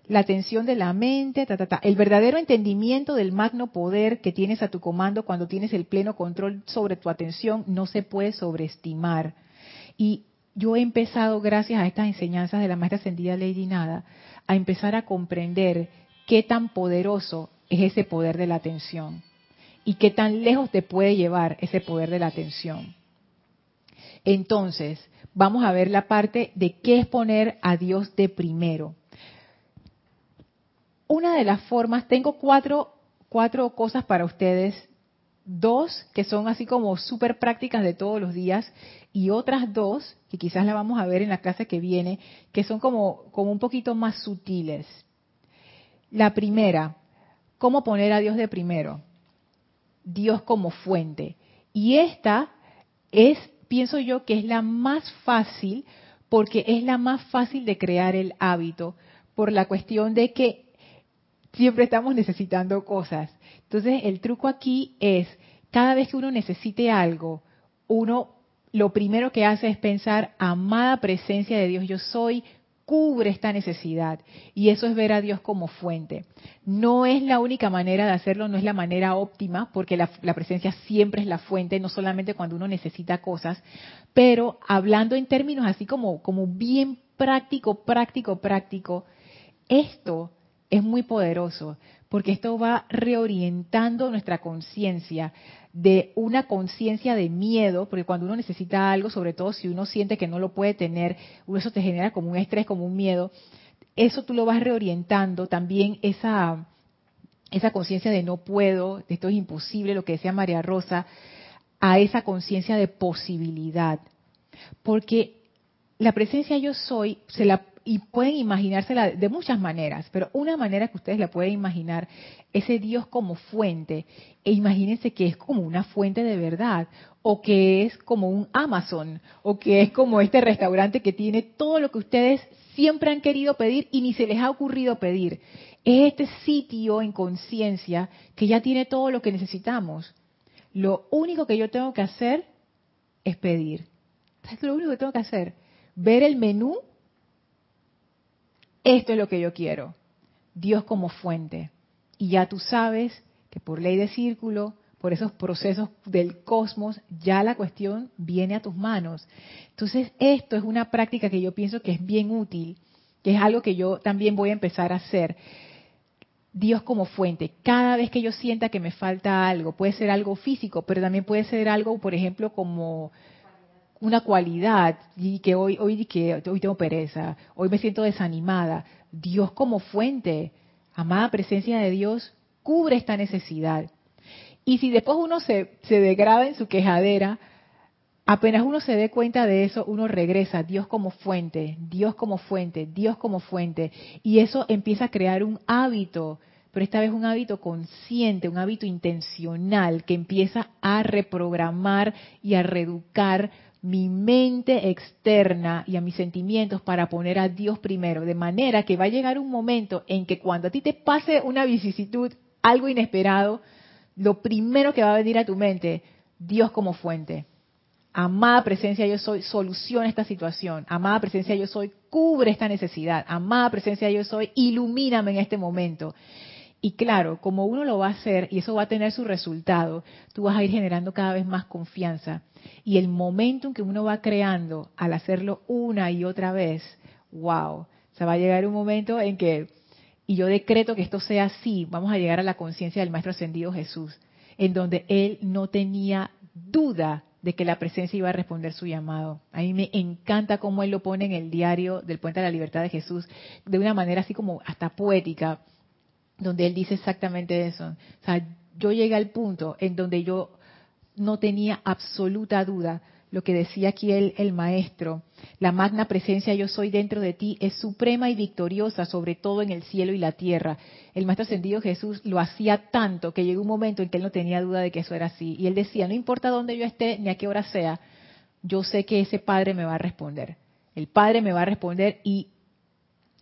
la atención de la mente, ta, ta, ta. el verdadero entendimiento del magno poder que tienes a tu comando cuando tienes el pleno control sobre tu atención no se puede sobreestimar. Y yo he empezado, gracias a estas enseñanzas de la maestra ascendida Lady Nada, a empezar a comprender qué tan poderoso es ese poder de la atención y qué tan lejos te puede llevar ese poder de la atención. Entonces, vamos a ver la parte de qué es poner a Dios de primero una de las formas, tengo cuatro, cuatro cosas para ustedes, dos que son así como súper prácticas de todos los días y otras dos que quizás la vamos a ver en la clase que viene, que son como, como un poquito más sutiles. La primera, ¿cómo poner a Dios de primero? Dios como fuente. Y esta es, pienso yo, que es la más fácil porque es la más fácil de crear el hábito por la cuestión de que siempre estamos necesitando cosas. Entonces, el truco aquí es, cada vez que uno necesite algo, uno lo primero que hace es pensar, amada presencia de Dios, yo soy, cubre esta necesidad. Y eso es ver a Dios como fuente. No es la única manera de hacerlo, no es la manera óptima, porque la, la, presencia siempre es la fuente, no solamente cuando uno necesita cosas, pero hablando en términos así como, como bien práctico, práctico, práctico, esto es muy poderoso, porque esto va reorientando nuestra conciencia de una conciencia de miedo, porque cuando uno necesita algo, sobre todo si uno siente que no lo puede tener, eso te genera como un estrés, como un miedo, eso tú lo vas reorientando también esa esa conciencia de no puedo, de esto es imposible, lo que decía María Rosa, a esa conciencia de posibilidad. Porque la presencia yo soy, se la y pueden imaginársela de muchas maneras, pero una manera que ustedes la pueden imaginar, ese Dios como fuente, e imagínense que es como una fuente de verdad, o que es como un Amazon, o que es como este restaurante que tiene todo lo que ustedes siempre han querido pedir y ni se les ha ocurrido pedir. Es este sitio en conciencia que ya tiene todo lo que necesitamos. Lo único que yo tengo que hacer es pedir. Es lo único que tengo que hacer. Ver el menú esto es lo que yo quiero. Dios como fuente. Y ya tú sabes que por ley de círculo, por esos procesos del cosmos, ya la cuestión viene a tus manos. Entonces, esto es una práctica que yo pienso que es bien útil, que es algo que yo también voy a empezar a hacer. Dios como fuente. Cada vez que yo sienta que me falta algo, puede ser algo físico, pero también puede ser algo, por ejemplo, como una cualidad y que hoy hoy que hoy tengo pereza, hoy me siento desanimada. Dios como fuente, amada presencia de Dios, cubre esta necesidad. Y si después uno se, se degrada en su quejadera, apenas uno se dé cuenta de eso, uno regresa, Dios como fuente, Dios como fuente, Dios como fuente. Y eso empieza a crear un hábito, pero esta vez un hábito consciente, un hábito intencional que empieza a reprogramar y a reeducar mi mente externa y a mis sentimientos para poner a Dios primero, de manera que va a llegar un momento en que cuando a ti te pase una vicisitud, algo inesperado, lo primero que va a venir a tu mente, Dios como fuente. Amada presencia yo soy, soluciona esta situación. Amada presencia yo soy, cubre esta necesidad. Amada presencia yo soy, ilumíname en este momento. Y claro, como uno lo va a hacer y eso va a tener su resultado, tú vas a ir generando cada vez más confianza. Y el momento en que uno va creando al hacerlo una y otra vez, wow, se va a llegar un momento en que, y yo decreto que esto sea así, vamos a llegar a la conciencia del Maestro Ascendido Jesús, en donde él no tenía duda de que la presencia iba a responder su llamado. A mí me encanta cómo él lo pone en el diario del Puente de la Libertad de Jesús, de una manera así como hasta poética donde él dice exactamente eso. O sea, yo llegué al punto en donde yo no tenía absoluta duda lo que decía aquí el, el, maestro, la magna presencia yo soy dentro de ti es suprema y victoriosa sobre todo en el cielo y la tierra. El maestro ascendido Jesús lo hacía tanto que llegó un momento en que él no tenía duda de que eso era así. Y él decía, no importa dónde yo esté ni a qué hora sea, yo sé que ese Padre me va a responder. El Padre me va a responder y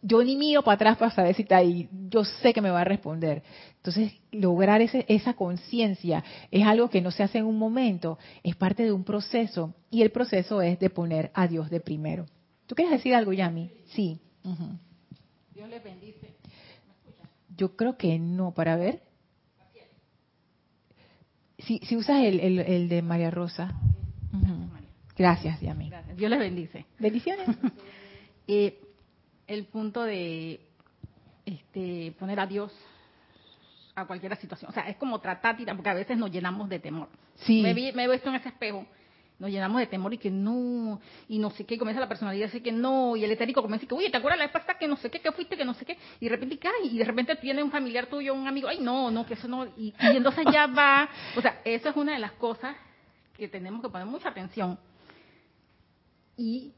yo ni miro para atrás para saber si está ahí, yo sé que me va a responder. Entonces, lograr ese, esa conciencia es algo que no se hace en un momento, es parte de un proceso y el proceso es de poner a Dios de primero. ¿Tú quieres decir algo, Yami? Sí. Dios le bendice. Yo creo que no, para ver. Si, si usas el, el, de María Rosa. Gracias, Yami. Gracias. Dios les bendice. Bendiciones. (laughs) eh, el punto de este, poner a Dios a cualquier situación. O sea, es como tratar, porque a veces nos llenamos de temor. Sí. Me, me he visto en ese espejo nos llenamos de temor y que no, y no sé qué, comienza la personalidad decir que no, y el etérico comienza decir que, oye, ¿te acuerdas la vez pasada que no sé qué, que fuiste, que no sé qué? Y de repente cae, y de repente tiene un familiar tuyo, un amigo, ay, no, no, que eso no, y, entonces ya va, o sea, eso es una de las cosas que tenemos que poner mucha atención. Y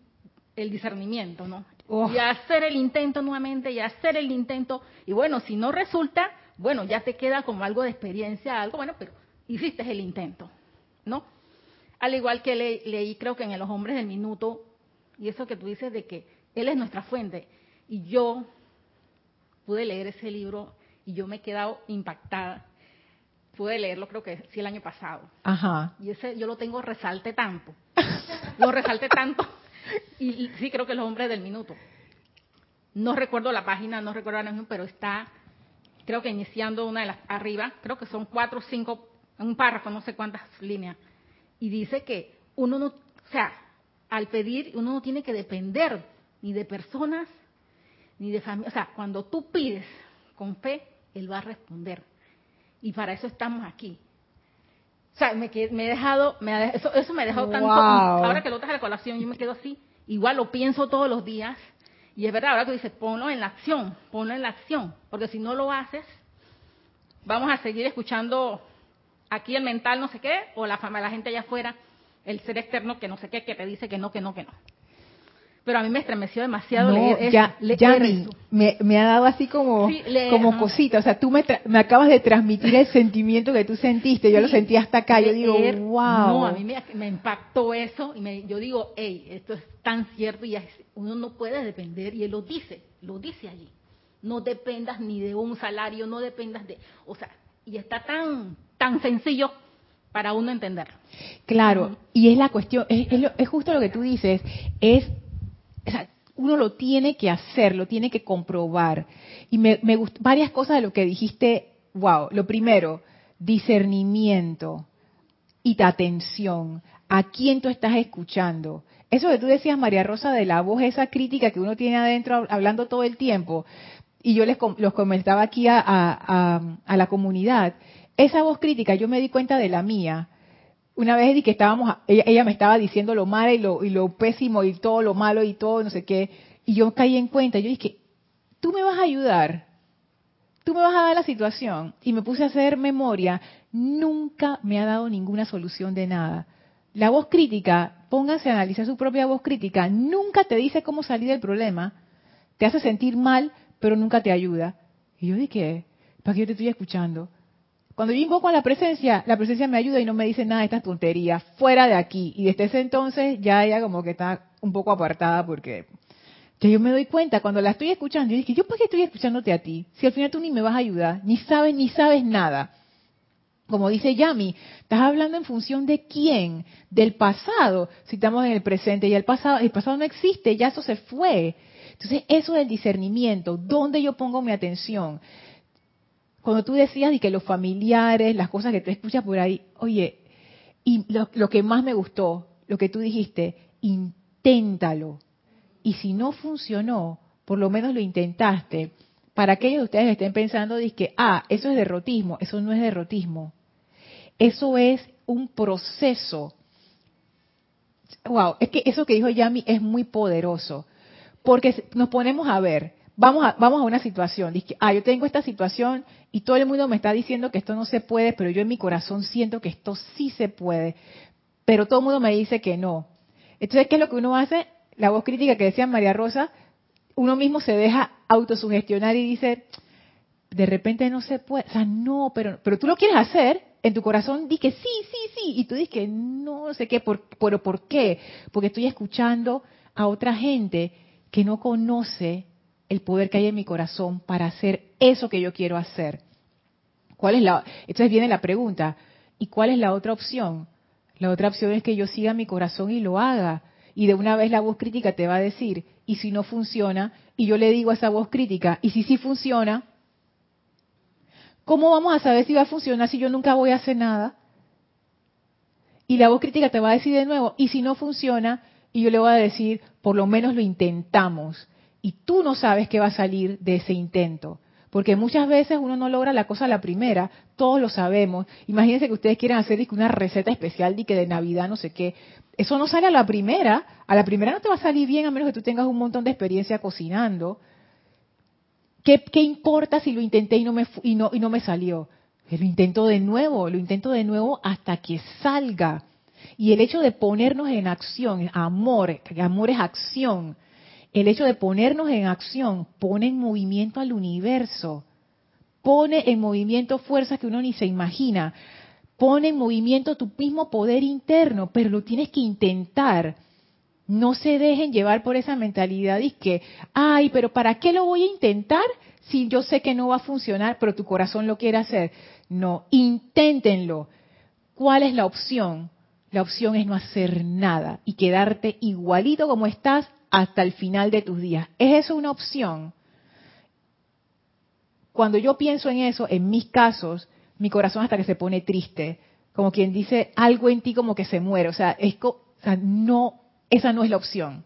el discernimiento, ¿no? Y hacer el intento nuevamente, y hacer el intento, y bueno, si no resulta, bueno, ya te queda como algo de experiencia, algo, bueno, pero hiciste el intento, ¿no? Al igual que leí, creo que en Los Hombres del Minuto, y eso que tú dices de que Él es nuestra fuente. Y yo pude leer ese libro y yo me he quedado impactada. Pude leerlo creo que sí el año pasado. Ajá. Y ese yo lo tengo resalte tanto. (laughs) lo resalte tanto. (laughs) Y, sí creo que Los Hombres del Minuto. No recuerdo la página, no recuerdo mismo, pero está, creo que iniciando una de las arriba, creo que son cuatro o cinco, un párrafo, no sé cuántas líneas y dice que uno no, o sea, al pedir uno no tiene que depender ni de personas ni de familia, o sea, cuando tú pides con fe, él va a responder. Y para eso estamos aquí. O sea, me, me he dejado, me eso, eso, me ha dejado tanto, ahora que lo traes a la colación, yo me quedo así, igual lo pienso todos los días, y es verdad, ahora que dices, ponlo en la acción, ponlo en la acción, porque si no lo haces, vamos a seguir escuchando aquí el mental no sé qué, o la, fama, la gente allá afuera, el ser externo que no sé qué, que te dice que no, que no, que no. Pero a mí me estremeció demasiado leer, ya, ya me, me, ha dado así como, como cosita. O sea, tú me, me acabas de transmitir el (laughs) sentimiento que tú sentiste. Yo lo sentí hasta acá. Yo digo, wow. No, a mí me, impactó eso. Y me, yo digo, hey, esto es tan cierto y uno no puede depender. Y él lo dice, lo dice allí. No dependas ni de un salario, no dependas de... O sea, y está tan tan sencillo para uno entender. Claro, y es la cuestión, es, justo lo que tú dices, es, uno lo tiene que hacer, lo tiene que comprobar. Y me, me varias cosas de lo que dijiste, wow, lo primero, discernimiento y atención. ¿A quién tú estás escuchando? Eso que tú decías, María Rosa, de la voz, esa crítica que uno tiene adentro hablando todo el tiempo, y yo les los comentaba aquí a, a la comunidad, esa voz crítica, yo me di cuenta de la mía. Una vez di que estábamos, ella, me estaba diciendo lo malo y lo, y pésimo y todo lo malo y todo, no sé qué. Y yo caí en cuenta, yo dije, tú me vas a ayudar, tú me vas a dar la situación. Y me puse a hacer memoria, nunca me ha dado ninguna solución de nada. La voz crítica, póngase a analizar su propia voz crítica, nunca te dice cómo salir del problema, te hace sentir mal, pero nunca te ayuda. Y yo dije, ¿para qué yo te estoy escuchando? Cuando yo invoco a la presencia, la presencia me ayuda y no me dice nada de estas tonterías, fuera de aquí. Y desde ese entonces ya ella como que está un poco apartada porque que yo me doy cuenta cuando la estoy escuchando, yo dije, ¿yo por qué estoy escuchándote a ti? Si al final tú ni me vas a ayudar, ni sabes, ni sabes nada. Como dice Yami, estás hablando en función de quién, del pasado, si estamos en el presente y el pasado, el pasado no existe, ya eso se fue. Entonces, eso es el discernimiento, ¿dónde yo pongo mi atención? Cuando tú decías y que los familiares, las cosas que tú escuchas por ahí, oye, y lo, lo que más me gustó, lo que tú dijiste, inténtalo. Y si no funcionó, por lo menos lo intentaste. Para aquellos de ustedes que estén pensando, que, ah, eso es derrotismo, eso no es derrotismo. Eso es un proceso. Wow, es que eso que dijo Yami es muy poderoso. Porque nos ponemos a ver, vamos a, vamos a una situación, dice, ah, yo tengo esta situación y todo el mundo me está diciendo que esto no se puede, pero yo en mi corazón siento que esto sí se puede, pero todo el mundo me dice que no. Entonces, ¿qué es lo que uno hace? La voz crítica que decía María Rosa, uno mismo se deja autosugestionar y dice, de repente no se puede, o sea, no, pero, pero tú lo quieres hacer, en tu corazón di que sí, sí, sí, y tú dices que no sé qué, por, pero ¿por qué? Porque estoy escuchando a otra gente que no conoce el poder que hay en mi corazón para hacer eso que yo quiero hacer. ¿Cuál es la Entonces viene la pregunta, ¿y cuál es la otra opción? La otra opción es que yo siga mi corazón y lo haga. Y de una vez la voz crítica te va a decir, ¿y si no funciona? Y yo le digo a esa voz crítica, ¿y si sí funciona? ¿Cómo vamos a saber si va a funcionar si yo nunca voy a hacer nada? Y la voz crítica te va a decir de nuevo, y si no funciona, y yo le voy a decir, por lo menos lo intentamos. Y tú no sabes qué va a salir de ese intento. Porque muchas veces uno no logra la cosa a la primera, todos lo sabemos. Imagínense que ustedes quieren hacer una receta especial de que de Navidad, no sé qué. Eso no sale a la primera. A la primera no te va a salir bien a menos que tú tengas un montón de experiencia cocinando. ¿Qué, importa si lo intenté y no, me, y, no, y no me salió? Lo intento de nuevo, lo intento de nuevo hasta que salga. Y el hecho de ponernos en acción, amor, que amor es acción, el hecho de ponernos en acción pone en movimiento al universo, pone en movimiento fuerzas que uno ni se imagina, pone en movimiento tu mismo poder interno, pero lo tienes que intentar. No se dejen llevar por esa mentalidad y que, ay, pero ¿para qué lo voy a intentar si yo sé que no va a funcionar, pero tu corazón lo quiere hacer? No, inténtenlo. ¿Cuál es la opción? La opción es no hacer nada y quedarte igualito como estás hasta el final de tus días. ¿Es eso una opción? Cuando yo pienso en eso, en mis casos, mi corazón hasta que se pone triste, como quien dice algo en ti como que se muere, o sea, es no, esa no es la opción.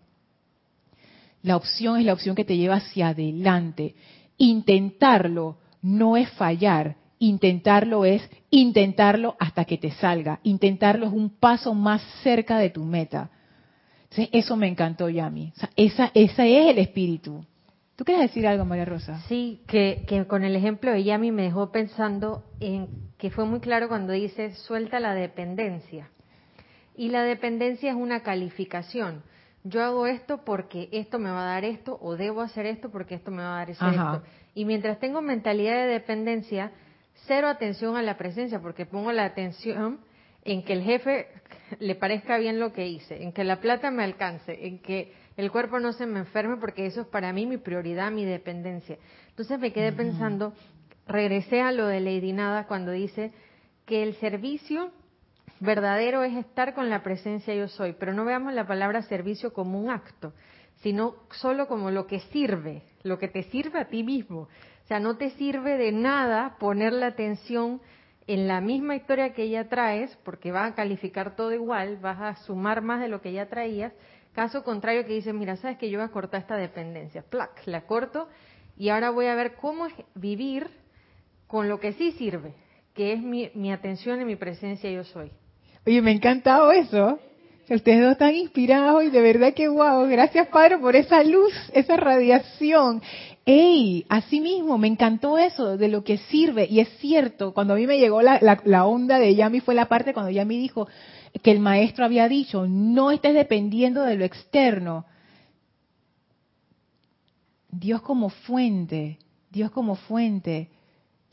La opción es la opción que te lleva hacia adelante. Intentarlo no es fallar, intentarlo es intentarlo hasta que te salga. Intentarlo es un paso más cerca de tu meta eso me encantó, Yami. esa, ese es el espíritu. ¿Tú quieres decir algo, María Rosa? Sí, que, que con el ejemplo de Yami me dejó pensando en que fue muy claro cuando dice suelta la dependencia. Y la dependencia es una calificación. Yo hago esto porque esto me va a dar esto, o debo hacer esto porque esto me va a dar esto. Y mientras tengo mentalidad de dependencia, cero atención a la presencia, porque pongo la atención en que el jefe le parezca bien lo que hice, en que la plata me alcance, en que el cuerpo no se me enferme, porque eso es para mí mi prioridad, mi dependencia. Entonces me quedé pensando, regresé a lo de Lady Nada cuando dice que el servicio verdadero es estar con la presencia yo soy, pero no veamos la palabra servicio como un acto, sino solo como lo que sirve, lo que te sirve a ti mismo. O sea, no te sirve de nada poner la atención en la misma historia que ya traes, porque vas a calificar todo igual, vas a sumar más de lo que ya traías. Caso contrario que dices, mira, sabes que yo voy a cortar esta dependencia, plac, la corto y ahora voy a ver cómo es vivir con lo que sí sirve, que es mi, mi atención y mi presencia yo soy. Oye, me ha encantado eso. Ustedes dos están inspirados y de verdad que guau. Gracias, Padre, por esa luz, esa radiación. ¡Ey! Así mismo, me encantó eso, de lo que sirve. Y es cierto, cuando a mí me llegó la, la, onda de Yami fue la parte cuando Yami dijo que el maestro había dicho, no estés dependiendo de lo externo. Dios como fuente, Dios como fuente.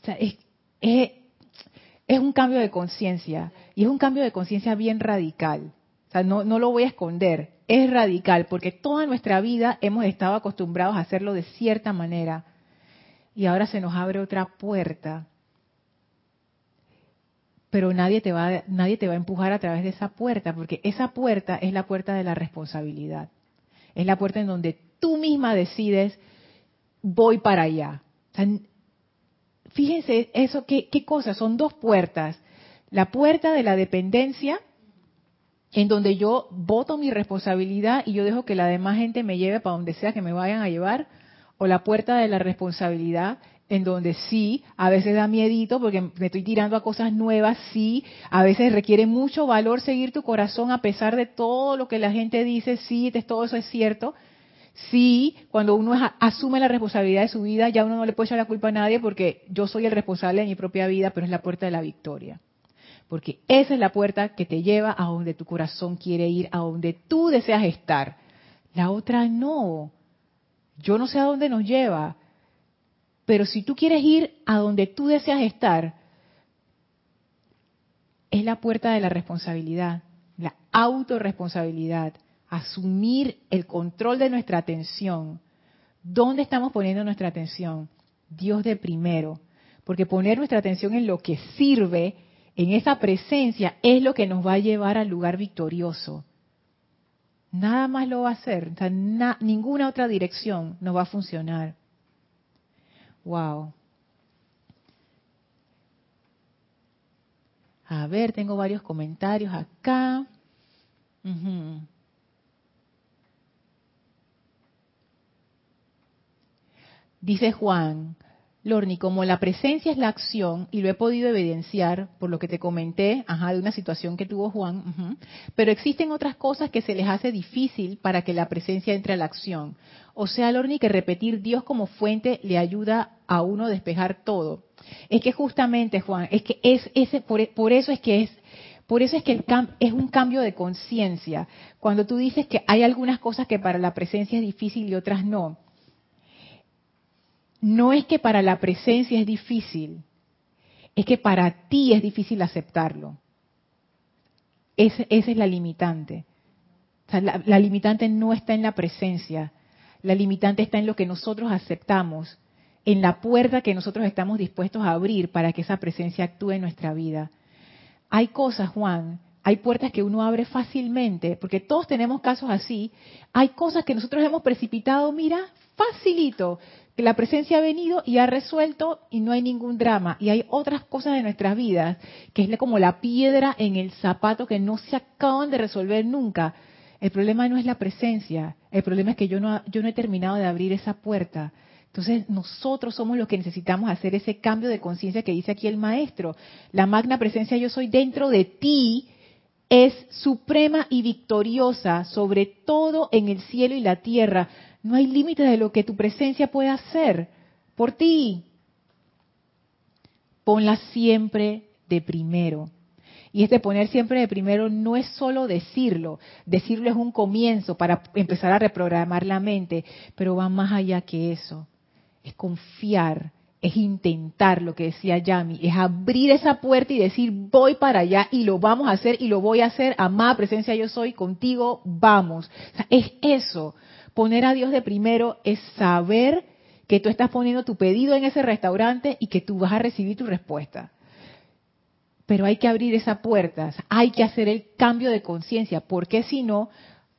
O sea, es, es un cambio de conciencia. Y es un cambio de conciencia bien radical. O sea, no, lo voy a esconder, es radical, porque toda nuestra vida hemos estado acostumbrados a hacerlo de cierta manera. Y ahora se nos abre otra puerta. Pero nadie te, va, nadie te va a empujar a través de esa puerta, porque esa puerta es la puerta de la responsabilidad. Es la puerta en donde tú misma decides, voy para allá. fíjense eso, ¿qué, qué cosas? Son dos puertas. La puerta de la dependencia en donde yo voto mi responsabilidad y yo dejo que la demás gente me lleve para donde sea que me vayan a llevar, o la puerta de la responsabilidad, en donde sí, a veces da miedito porque me estoy tirando a cosas nuevas, sí, a veces requiere mucho valor seguir tu corazón a pesar de todo lo que la gente dice, sí, todo eso es cierto. Sí, cuando uno asume la responsabilidad de su vida, ya uno no le puede echar la culpa a nadie porque yo soy el responsable de mi propia vida, pero es la puerta de la victoria porque esa es la puerta que te lleva a donde tu corazón quiere ir, a donde tú deseas estar. La otra no. Yo no sé a dónde nos lleva, pero si tú quieres ir a donde tú deseas estar, es la puerta de la responsabilidad, la autorresponsabilidad, asumir el control de nuestra atención. ¿Dónde estamos poniendo nuestra atención? Dios de primero, porque poner nuestra atención en lo que sirve en esa presencia es lo que nos va a llevar al lugar victorioso. Nada más lo va a hacer, ninguna otra dirección nos va a funcionar. Wow. A ver, tengo varios comentarios acá. Dice Juan, Lorni, como la presencia es la acción, y lo he podido evidenciar por lo que te comenté, ajá, de una situación que tuvo Juan, pero existen otras cosas que se les hace difícil para que la presencia entre a la acción. O sea, Lorni, que repetir Dios como fuente le ayuda a uno a despejar todo. Es que justamente, Juan, es que es ese, por, eso es que es por eso es que el es un cambio de conciencia. Cuando tú dices que hay algunas cosas que para la presencia es difícil y otras no no es que para la presencia es difícil, es que para ti es difícil aceptarlo. esa es la limitante. la, limitante no está en la presencia, la limitante está en lo que nosotros aceptamos, en la puerta que nosotros estamos dispuestos a abrir para que esa presencia actúe en nuestra vida. Hay cosas, Juan, hay puertas que uno abre fácilmente, porque todos tenemos casos así. Hay cosas que nosotros hemos precipitado, mira, facilito que la presencia ha venido y ha resuelto y no hay ningún drama. Y hay otras cosas de nuestras vidas que es como la piedra en el zapato que no se acaban de resolver nunca. El problema no es la presencia, el problema es que yo no, yo no he terminado de abrir esa puerta. Entonces nosotros somos los que necesitamos hacer ese cambio de conciencia que dice aquí el maestro. La magna presencia yo soy dentro de ti es suprema y victoriosa sobre todo en el cielo y la tierra. No hay límite de lo que tu presencia puede hacer por ti. Ponla siempre de primero. Y este poner siempre de primero no es solo decirlo, decirlo es un comienzo para empezar a reprogramar la mente, pero va más allá que eso. Es confiar, es intentar lo que decía Yami, es abrir esa puerta y decir voy para allá y lo vamos a hacer y lo voy a hacer, amada presencia yo soy, contigo vamos. es eso, Poner a Dios de primero es saber que tú estás poniendo tu pedido en ese restaurante y que tú vas a recibir tu respuesta. Pero hay que abrir esa puerta, hay que hacer el cambio de conciencia, porque si no,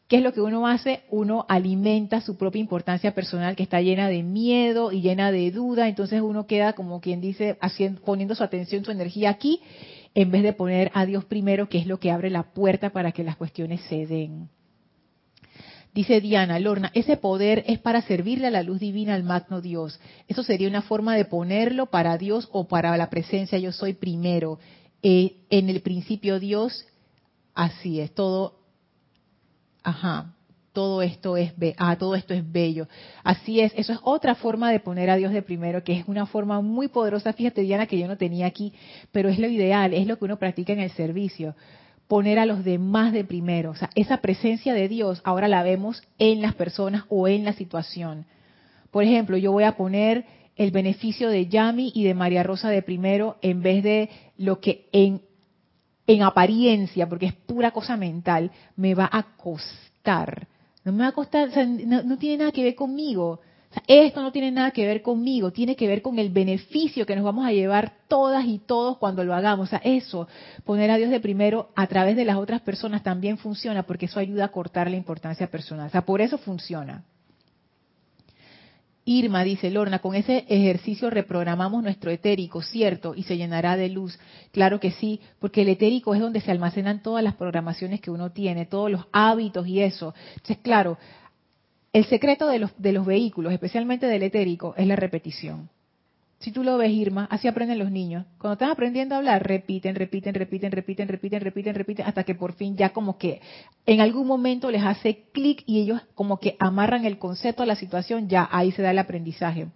¿qué es lo que uno hace? Uno alimenta su propia importancia personal que está llena de miedo y llena de duda, entonces uno queda como quien dice, poniendo su atención, su energía aquí, en vez de poner a Dios primero, que es lo que abre la puerta para que las cuestiones se den. Dice Diana, Lorna, ese poder es para servirle a la luz divina al magno Dios. Eso sería una forma de ponerlo para Dios o para la presencia yo soy primero. Eh, en el principio Dios, así es, todo, ajá, todo esto es ah, todo esto es bello. Así es, eso es otra forma de poner a Dios de primero, que es una forma muy poderosa, fíjate Diana, que yo no tenía aquí, pero es lo ideal, es lo que uno practica en el servicio poner a los demás de primero. O sea, esa presencia de Dios ahora la vemos en las personas o en la situación. Por ejemplo, yo voy a poner el beneficio de Yami y de María Rosa de primero en vez de lo que en, en apariencia, porque es pura cosa mental, me va a costar. No me va a costar, no tiene nada que ver conmigo esto no tiene nada que ver conmigo, tiene que ver con el beneficio que nos vamos a llevar todas y todos cuando lo hagamos. O sea, eso, poner a Dios de primero a través de las otras personas también funciona porque eso ayuda a cortar la importancia personal. O sea, por eso funciona. Irma dice, Lorna, con ese ejercicio reprogramamos nuestro etérico, ¿cierto? Y se llenará de luz. Claro que sí, porque el etérico es donde se almacenan todas las programaciones que uno tiene, todos los hábitos y eso. Entonces, claro, el secreto de los, de los vehículos, especialmente del etérico, es la repetición. Si tú lo ves, Irma, así aprenden los niños. Cuando están aprendiendo a hablar, repiten, repiten, repiten, repiten, repiten, repiten, repiten, hasta que por fin ya como que en algún momento les hace clic y ellos como que amarran el concepto a la situación, ya ahí se da el aprendizaje.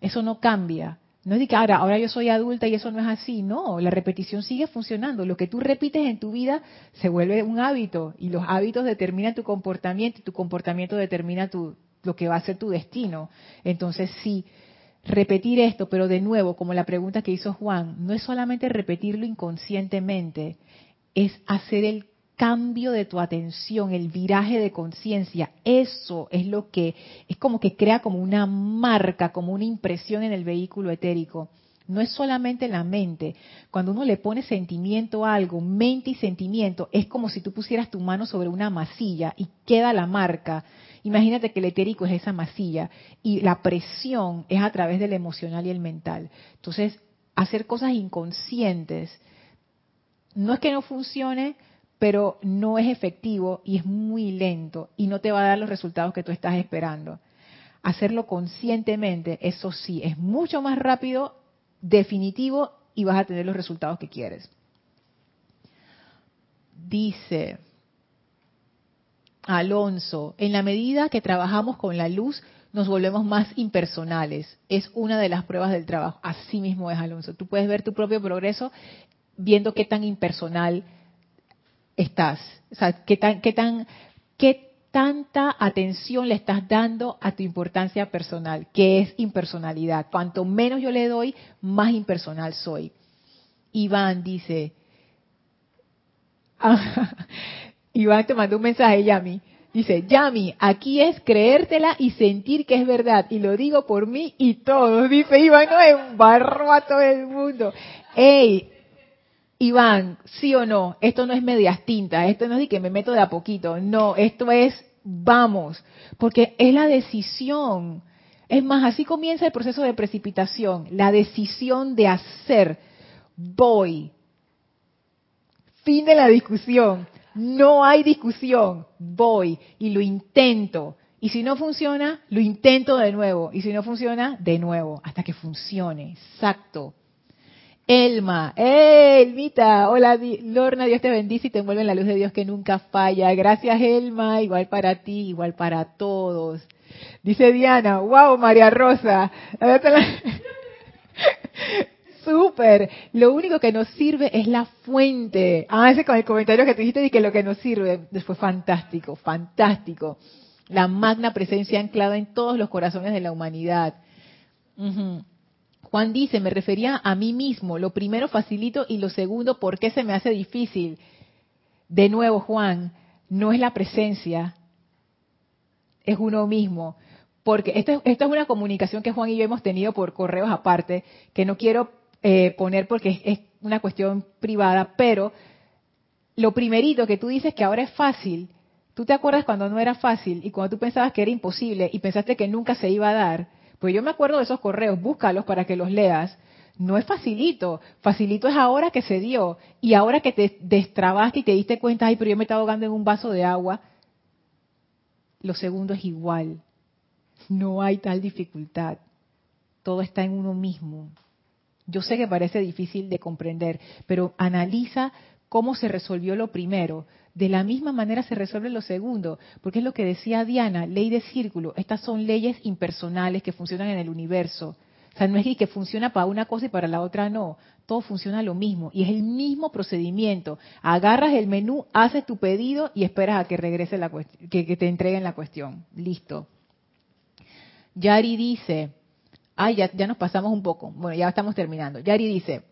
Eso no cambia. No es de que ahora, ahora yo soy adulta y eso no es así. No, la repetición sigue funcionando. Lo que tú repites en tu vida se vuelve un hábito y los hábitos determinan tu comportamiento y tu comportamiento determina tu, lo que va a ser tu destino. Entonces sí, repetir esto, pero de nuevo, como la pregunta que hizo Juan, no es solamente repetirlo inconscientemente, es hacer el cambio de tu atención, el viraje de conciencia, eso es lo que es como que crea como una marca, como una impresión en el vehículo etérico. No es solamente la mente. Cuando uno le pone sentimiento a algo, mente y sentimiento, es como si tú pusieras tu mano sobre una masilla y queda la marca. Imagínate que el etérico es esa masilla y la presión es a través del emocional y el mental. Entonces, hacer cosas inconscientes no es que no funcione, pero no es efectivo y es muy lento y no te va a dar los resultados que tú estás esperando. Hacerlo conscientemente, eso sí, es mucho más rápido, definitivo y vas a tener los resultados que quieres. Dice Alonso, en la medida que trabajamos con la luz, nos volvemos más impersonales. Es una de las pruebas del trabajo. Así mismo es, Alonso. Tú puedes ver tu propio progreso viendo qué tan impersonal estás. O sea, qué tan, qué tan, qué tanta atención le estás dando a tu importancia personal, que es impersonalidad. Cuanto menos yo le doy, más impersonal soy. Iván dice, (laughs) Iván te mandó un mensaje, Yami. Dice, Yami, aquí es creértela y sentir que es verdad. Y lo digo por mí y todos. Dice Iván, no embarró a todo el mundo. Ey, Iván, sí o no, esto no es medias tintas, esto no es de que me meto de a poquito, no, esto es vamos, porque es la decisión. Es más, así comienza el proceso de precipitación, la decisión de hacer, voy. Fin de la discusión, no hay discusión, voy y lo intento. Y si no funciona, lo intento de nuevo. Y si no funciona, de nuevo, hasta que funcione. Exacto. Elma, ¡eh, Elmita! Hola, Lorna, Dios te bendice y te envuelve en la luz de Dios que nunca falla. Gracias, Elma, igual para ti, igual para todos. Dice Diana, wow, María Rosa. (laughs) Súper. Lo único que nos sirve es la fuente. Ah, ese con el comentario que tú dijiste y que lo que nos sirve. Después, fantástico, fantástico. La magna presencia anclada en todos los corazones de la humanidad. Juan dice, me refería a mí mismo. Lo primero facilito y lo segundo, ¿por qué se me hace difícil? De nuevo, Juan, no es la presencia, es uno mismo. Porque esto, es una comunicación que Juan y yo hemos tenido por correos aparte, que no quiero eh, poner porque es, una cuestión privada, pero lo primerito que tú dices que ahora es fácil, tú te acuerdas cuando no era fácil y cuando tú pensabas que era imposible y pensaste que nunca se iba a dar, pues yo me acuerdo de esos correos, búscalos para que los leas. No es facilito, facilito es ahora que se dio y ahora que te destrabaste y te diste cuenta, ay, pero yo me estaba ahogando en un vaso de agua. Lo segundo es igual. No hay tal dificultad. Todo está en uno mismo. Yo sé que parece difícil de comprender, pero analiza cómo se resolvió lo primero. De la misma manera se resuelve lo segundo, porque es lo que decía Diana, ley de círculo. Estas son leyes impersonales que funcionan en el universo. O sea, no es que funciona para una cosa y para la otra no. Todo funciona lo mismo y es el mismo procedimiento. Agarras el menú, haces tu pedido y esperas a que regrese la que, que te entreguen la cuestión. Listo. Yari dice, ay, ya, ya nos pasamos un poco. Bueno, ya estamos terminando. Yari dice,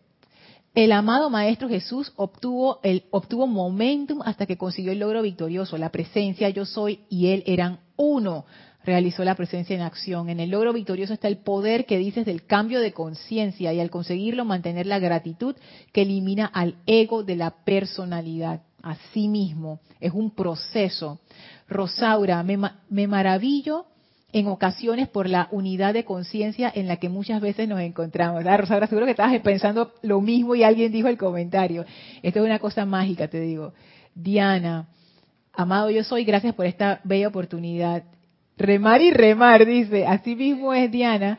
el amado Maestro Jesús obtuvo, el, obtuvo momentum hasta que consiguió el logro victorioso. La presencia yo soy y él eran uno. Realizó la presencia en acción. En el logro victorioso está el poder que dices del cambio de conciencia y al conseguirlo mantener la gratitud que elimina al ego de la personalidad. Asimismo, es un proceso. Rosaura, me, me maravillo en ocasiones por la unidad de conciencia en la que muchas veces nos encontramos. ¿verdad? Seguro que estabas pensando lo mismo y alguien dijo el comentario. Esto es una cosa mágica, te digo. Diana, amado yo soy, gracias por esta bella oportunidad. Remar y remar, dice. Así mismo es Diana.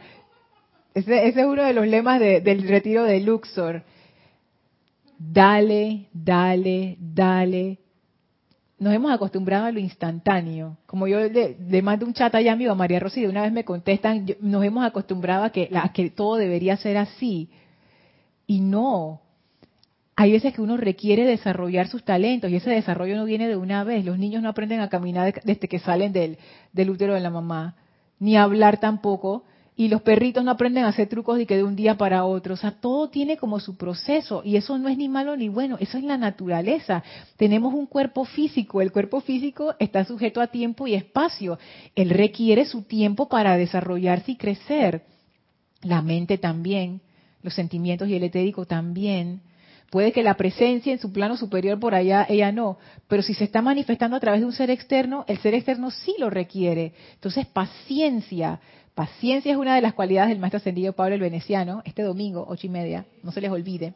Ese, es uno de los lemas del retiro de Luxor. Dale, dale, dale, nos hemos acostumbrado a lo instantáneo. Como yo le, mando un chat allá a María Rosy, de una vez me contestan, nos hemos acostumbrado a que, que todo debería ser así. Y no. Hay veces que uno requiere desarrollar sus talentos y ese desarrollo no viene de una vez. Los niños no aprenden a caminar desde que salen del, del útero de la mamá, ni a hablar tampoco y los perritos no aprenden a hacer trucos de que de un día para otro. O sea, todo tiene como su proceso y eso no es ni malo ni bueno, eso es la naturaleza. Tenemos un cuerpo físico, el cuerpo físico está sujeto a tiempo y espacio. Él requiere su tiempo para desarrollarse y crecer. La mente también, los sentimientos y el etérico también. Puede que la presencia en su plano superior por allá, ella no, pero si se está manifestando a través de un ser externo, el ser externo sí lo requiere. Entonces, paciencia, Paciencia es una de las cualidades del maestro ascendido Pablo el Veneciano, este domingo, ocho y media, no se les olvide.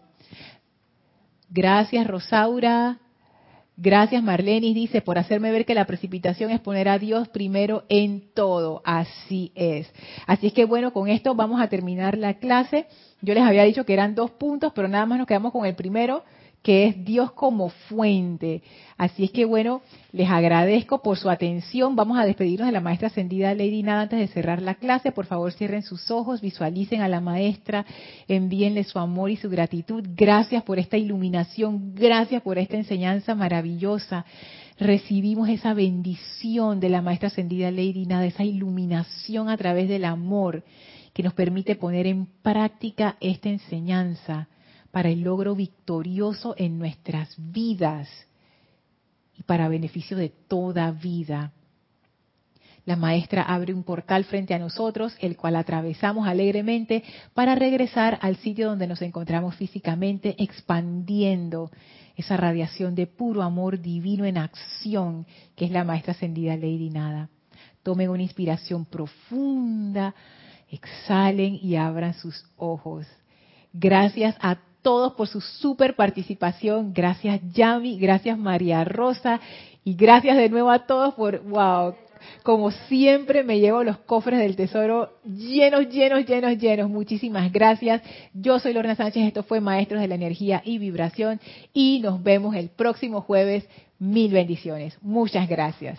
Gracias, Rosaura. Gracias, Marlenis. Dice, por hacerme ver que la precipitación es poner a Dios primero en todo. Así es. Así es que bueno, con esto vamos a terminar la clase. Yo les había dicho que eran dos puntos, pero nada más nos quedamos con el primero que es Dios como fuente. Así es que bueno, les agradezco por su atención. Vamos a despedirnos de la maestra ascendida Lady Nada antes de cerrar la clase. Por favor, cierren sus ojos, visualicen a la maestra, envíenle su amor y su gratitud. Gracias por esta iluminación, gracias por esta enseñanza maravillosa. Recibimos esa bendición de la maestra ascendida Lady Nada, esa iluminación a través del amor que nos permite poner en práctica esta enseñanza para el logro victorioso en nuestras vidas y para beneficio de toda vida. La maestra abre un portal frente a nosotros, el cual atravesamos alegremente para regresar al sitio donde nos encontramos físicamente, expandiendo esa radiación de puro amor divino en acción, que es la maestra ascendida Lady Nada. Tomen una inspiración profunda, exhalen y abran sus ojos. Gracias a todos por su super participación. Gracias Yami, gracias María Rosa y gracias de nuevo a todos por, wow, como siempre me llevo los cofres del tesoro llenos, llenos, llenos, llenos. Muchísimas gracias. Yo soy Lorna Sánchez, esto fue Maestros de la Energía y Vibración y nos vemos el próximo jueves. Mil bendiciones. Muchas gracias.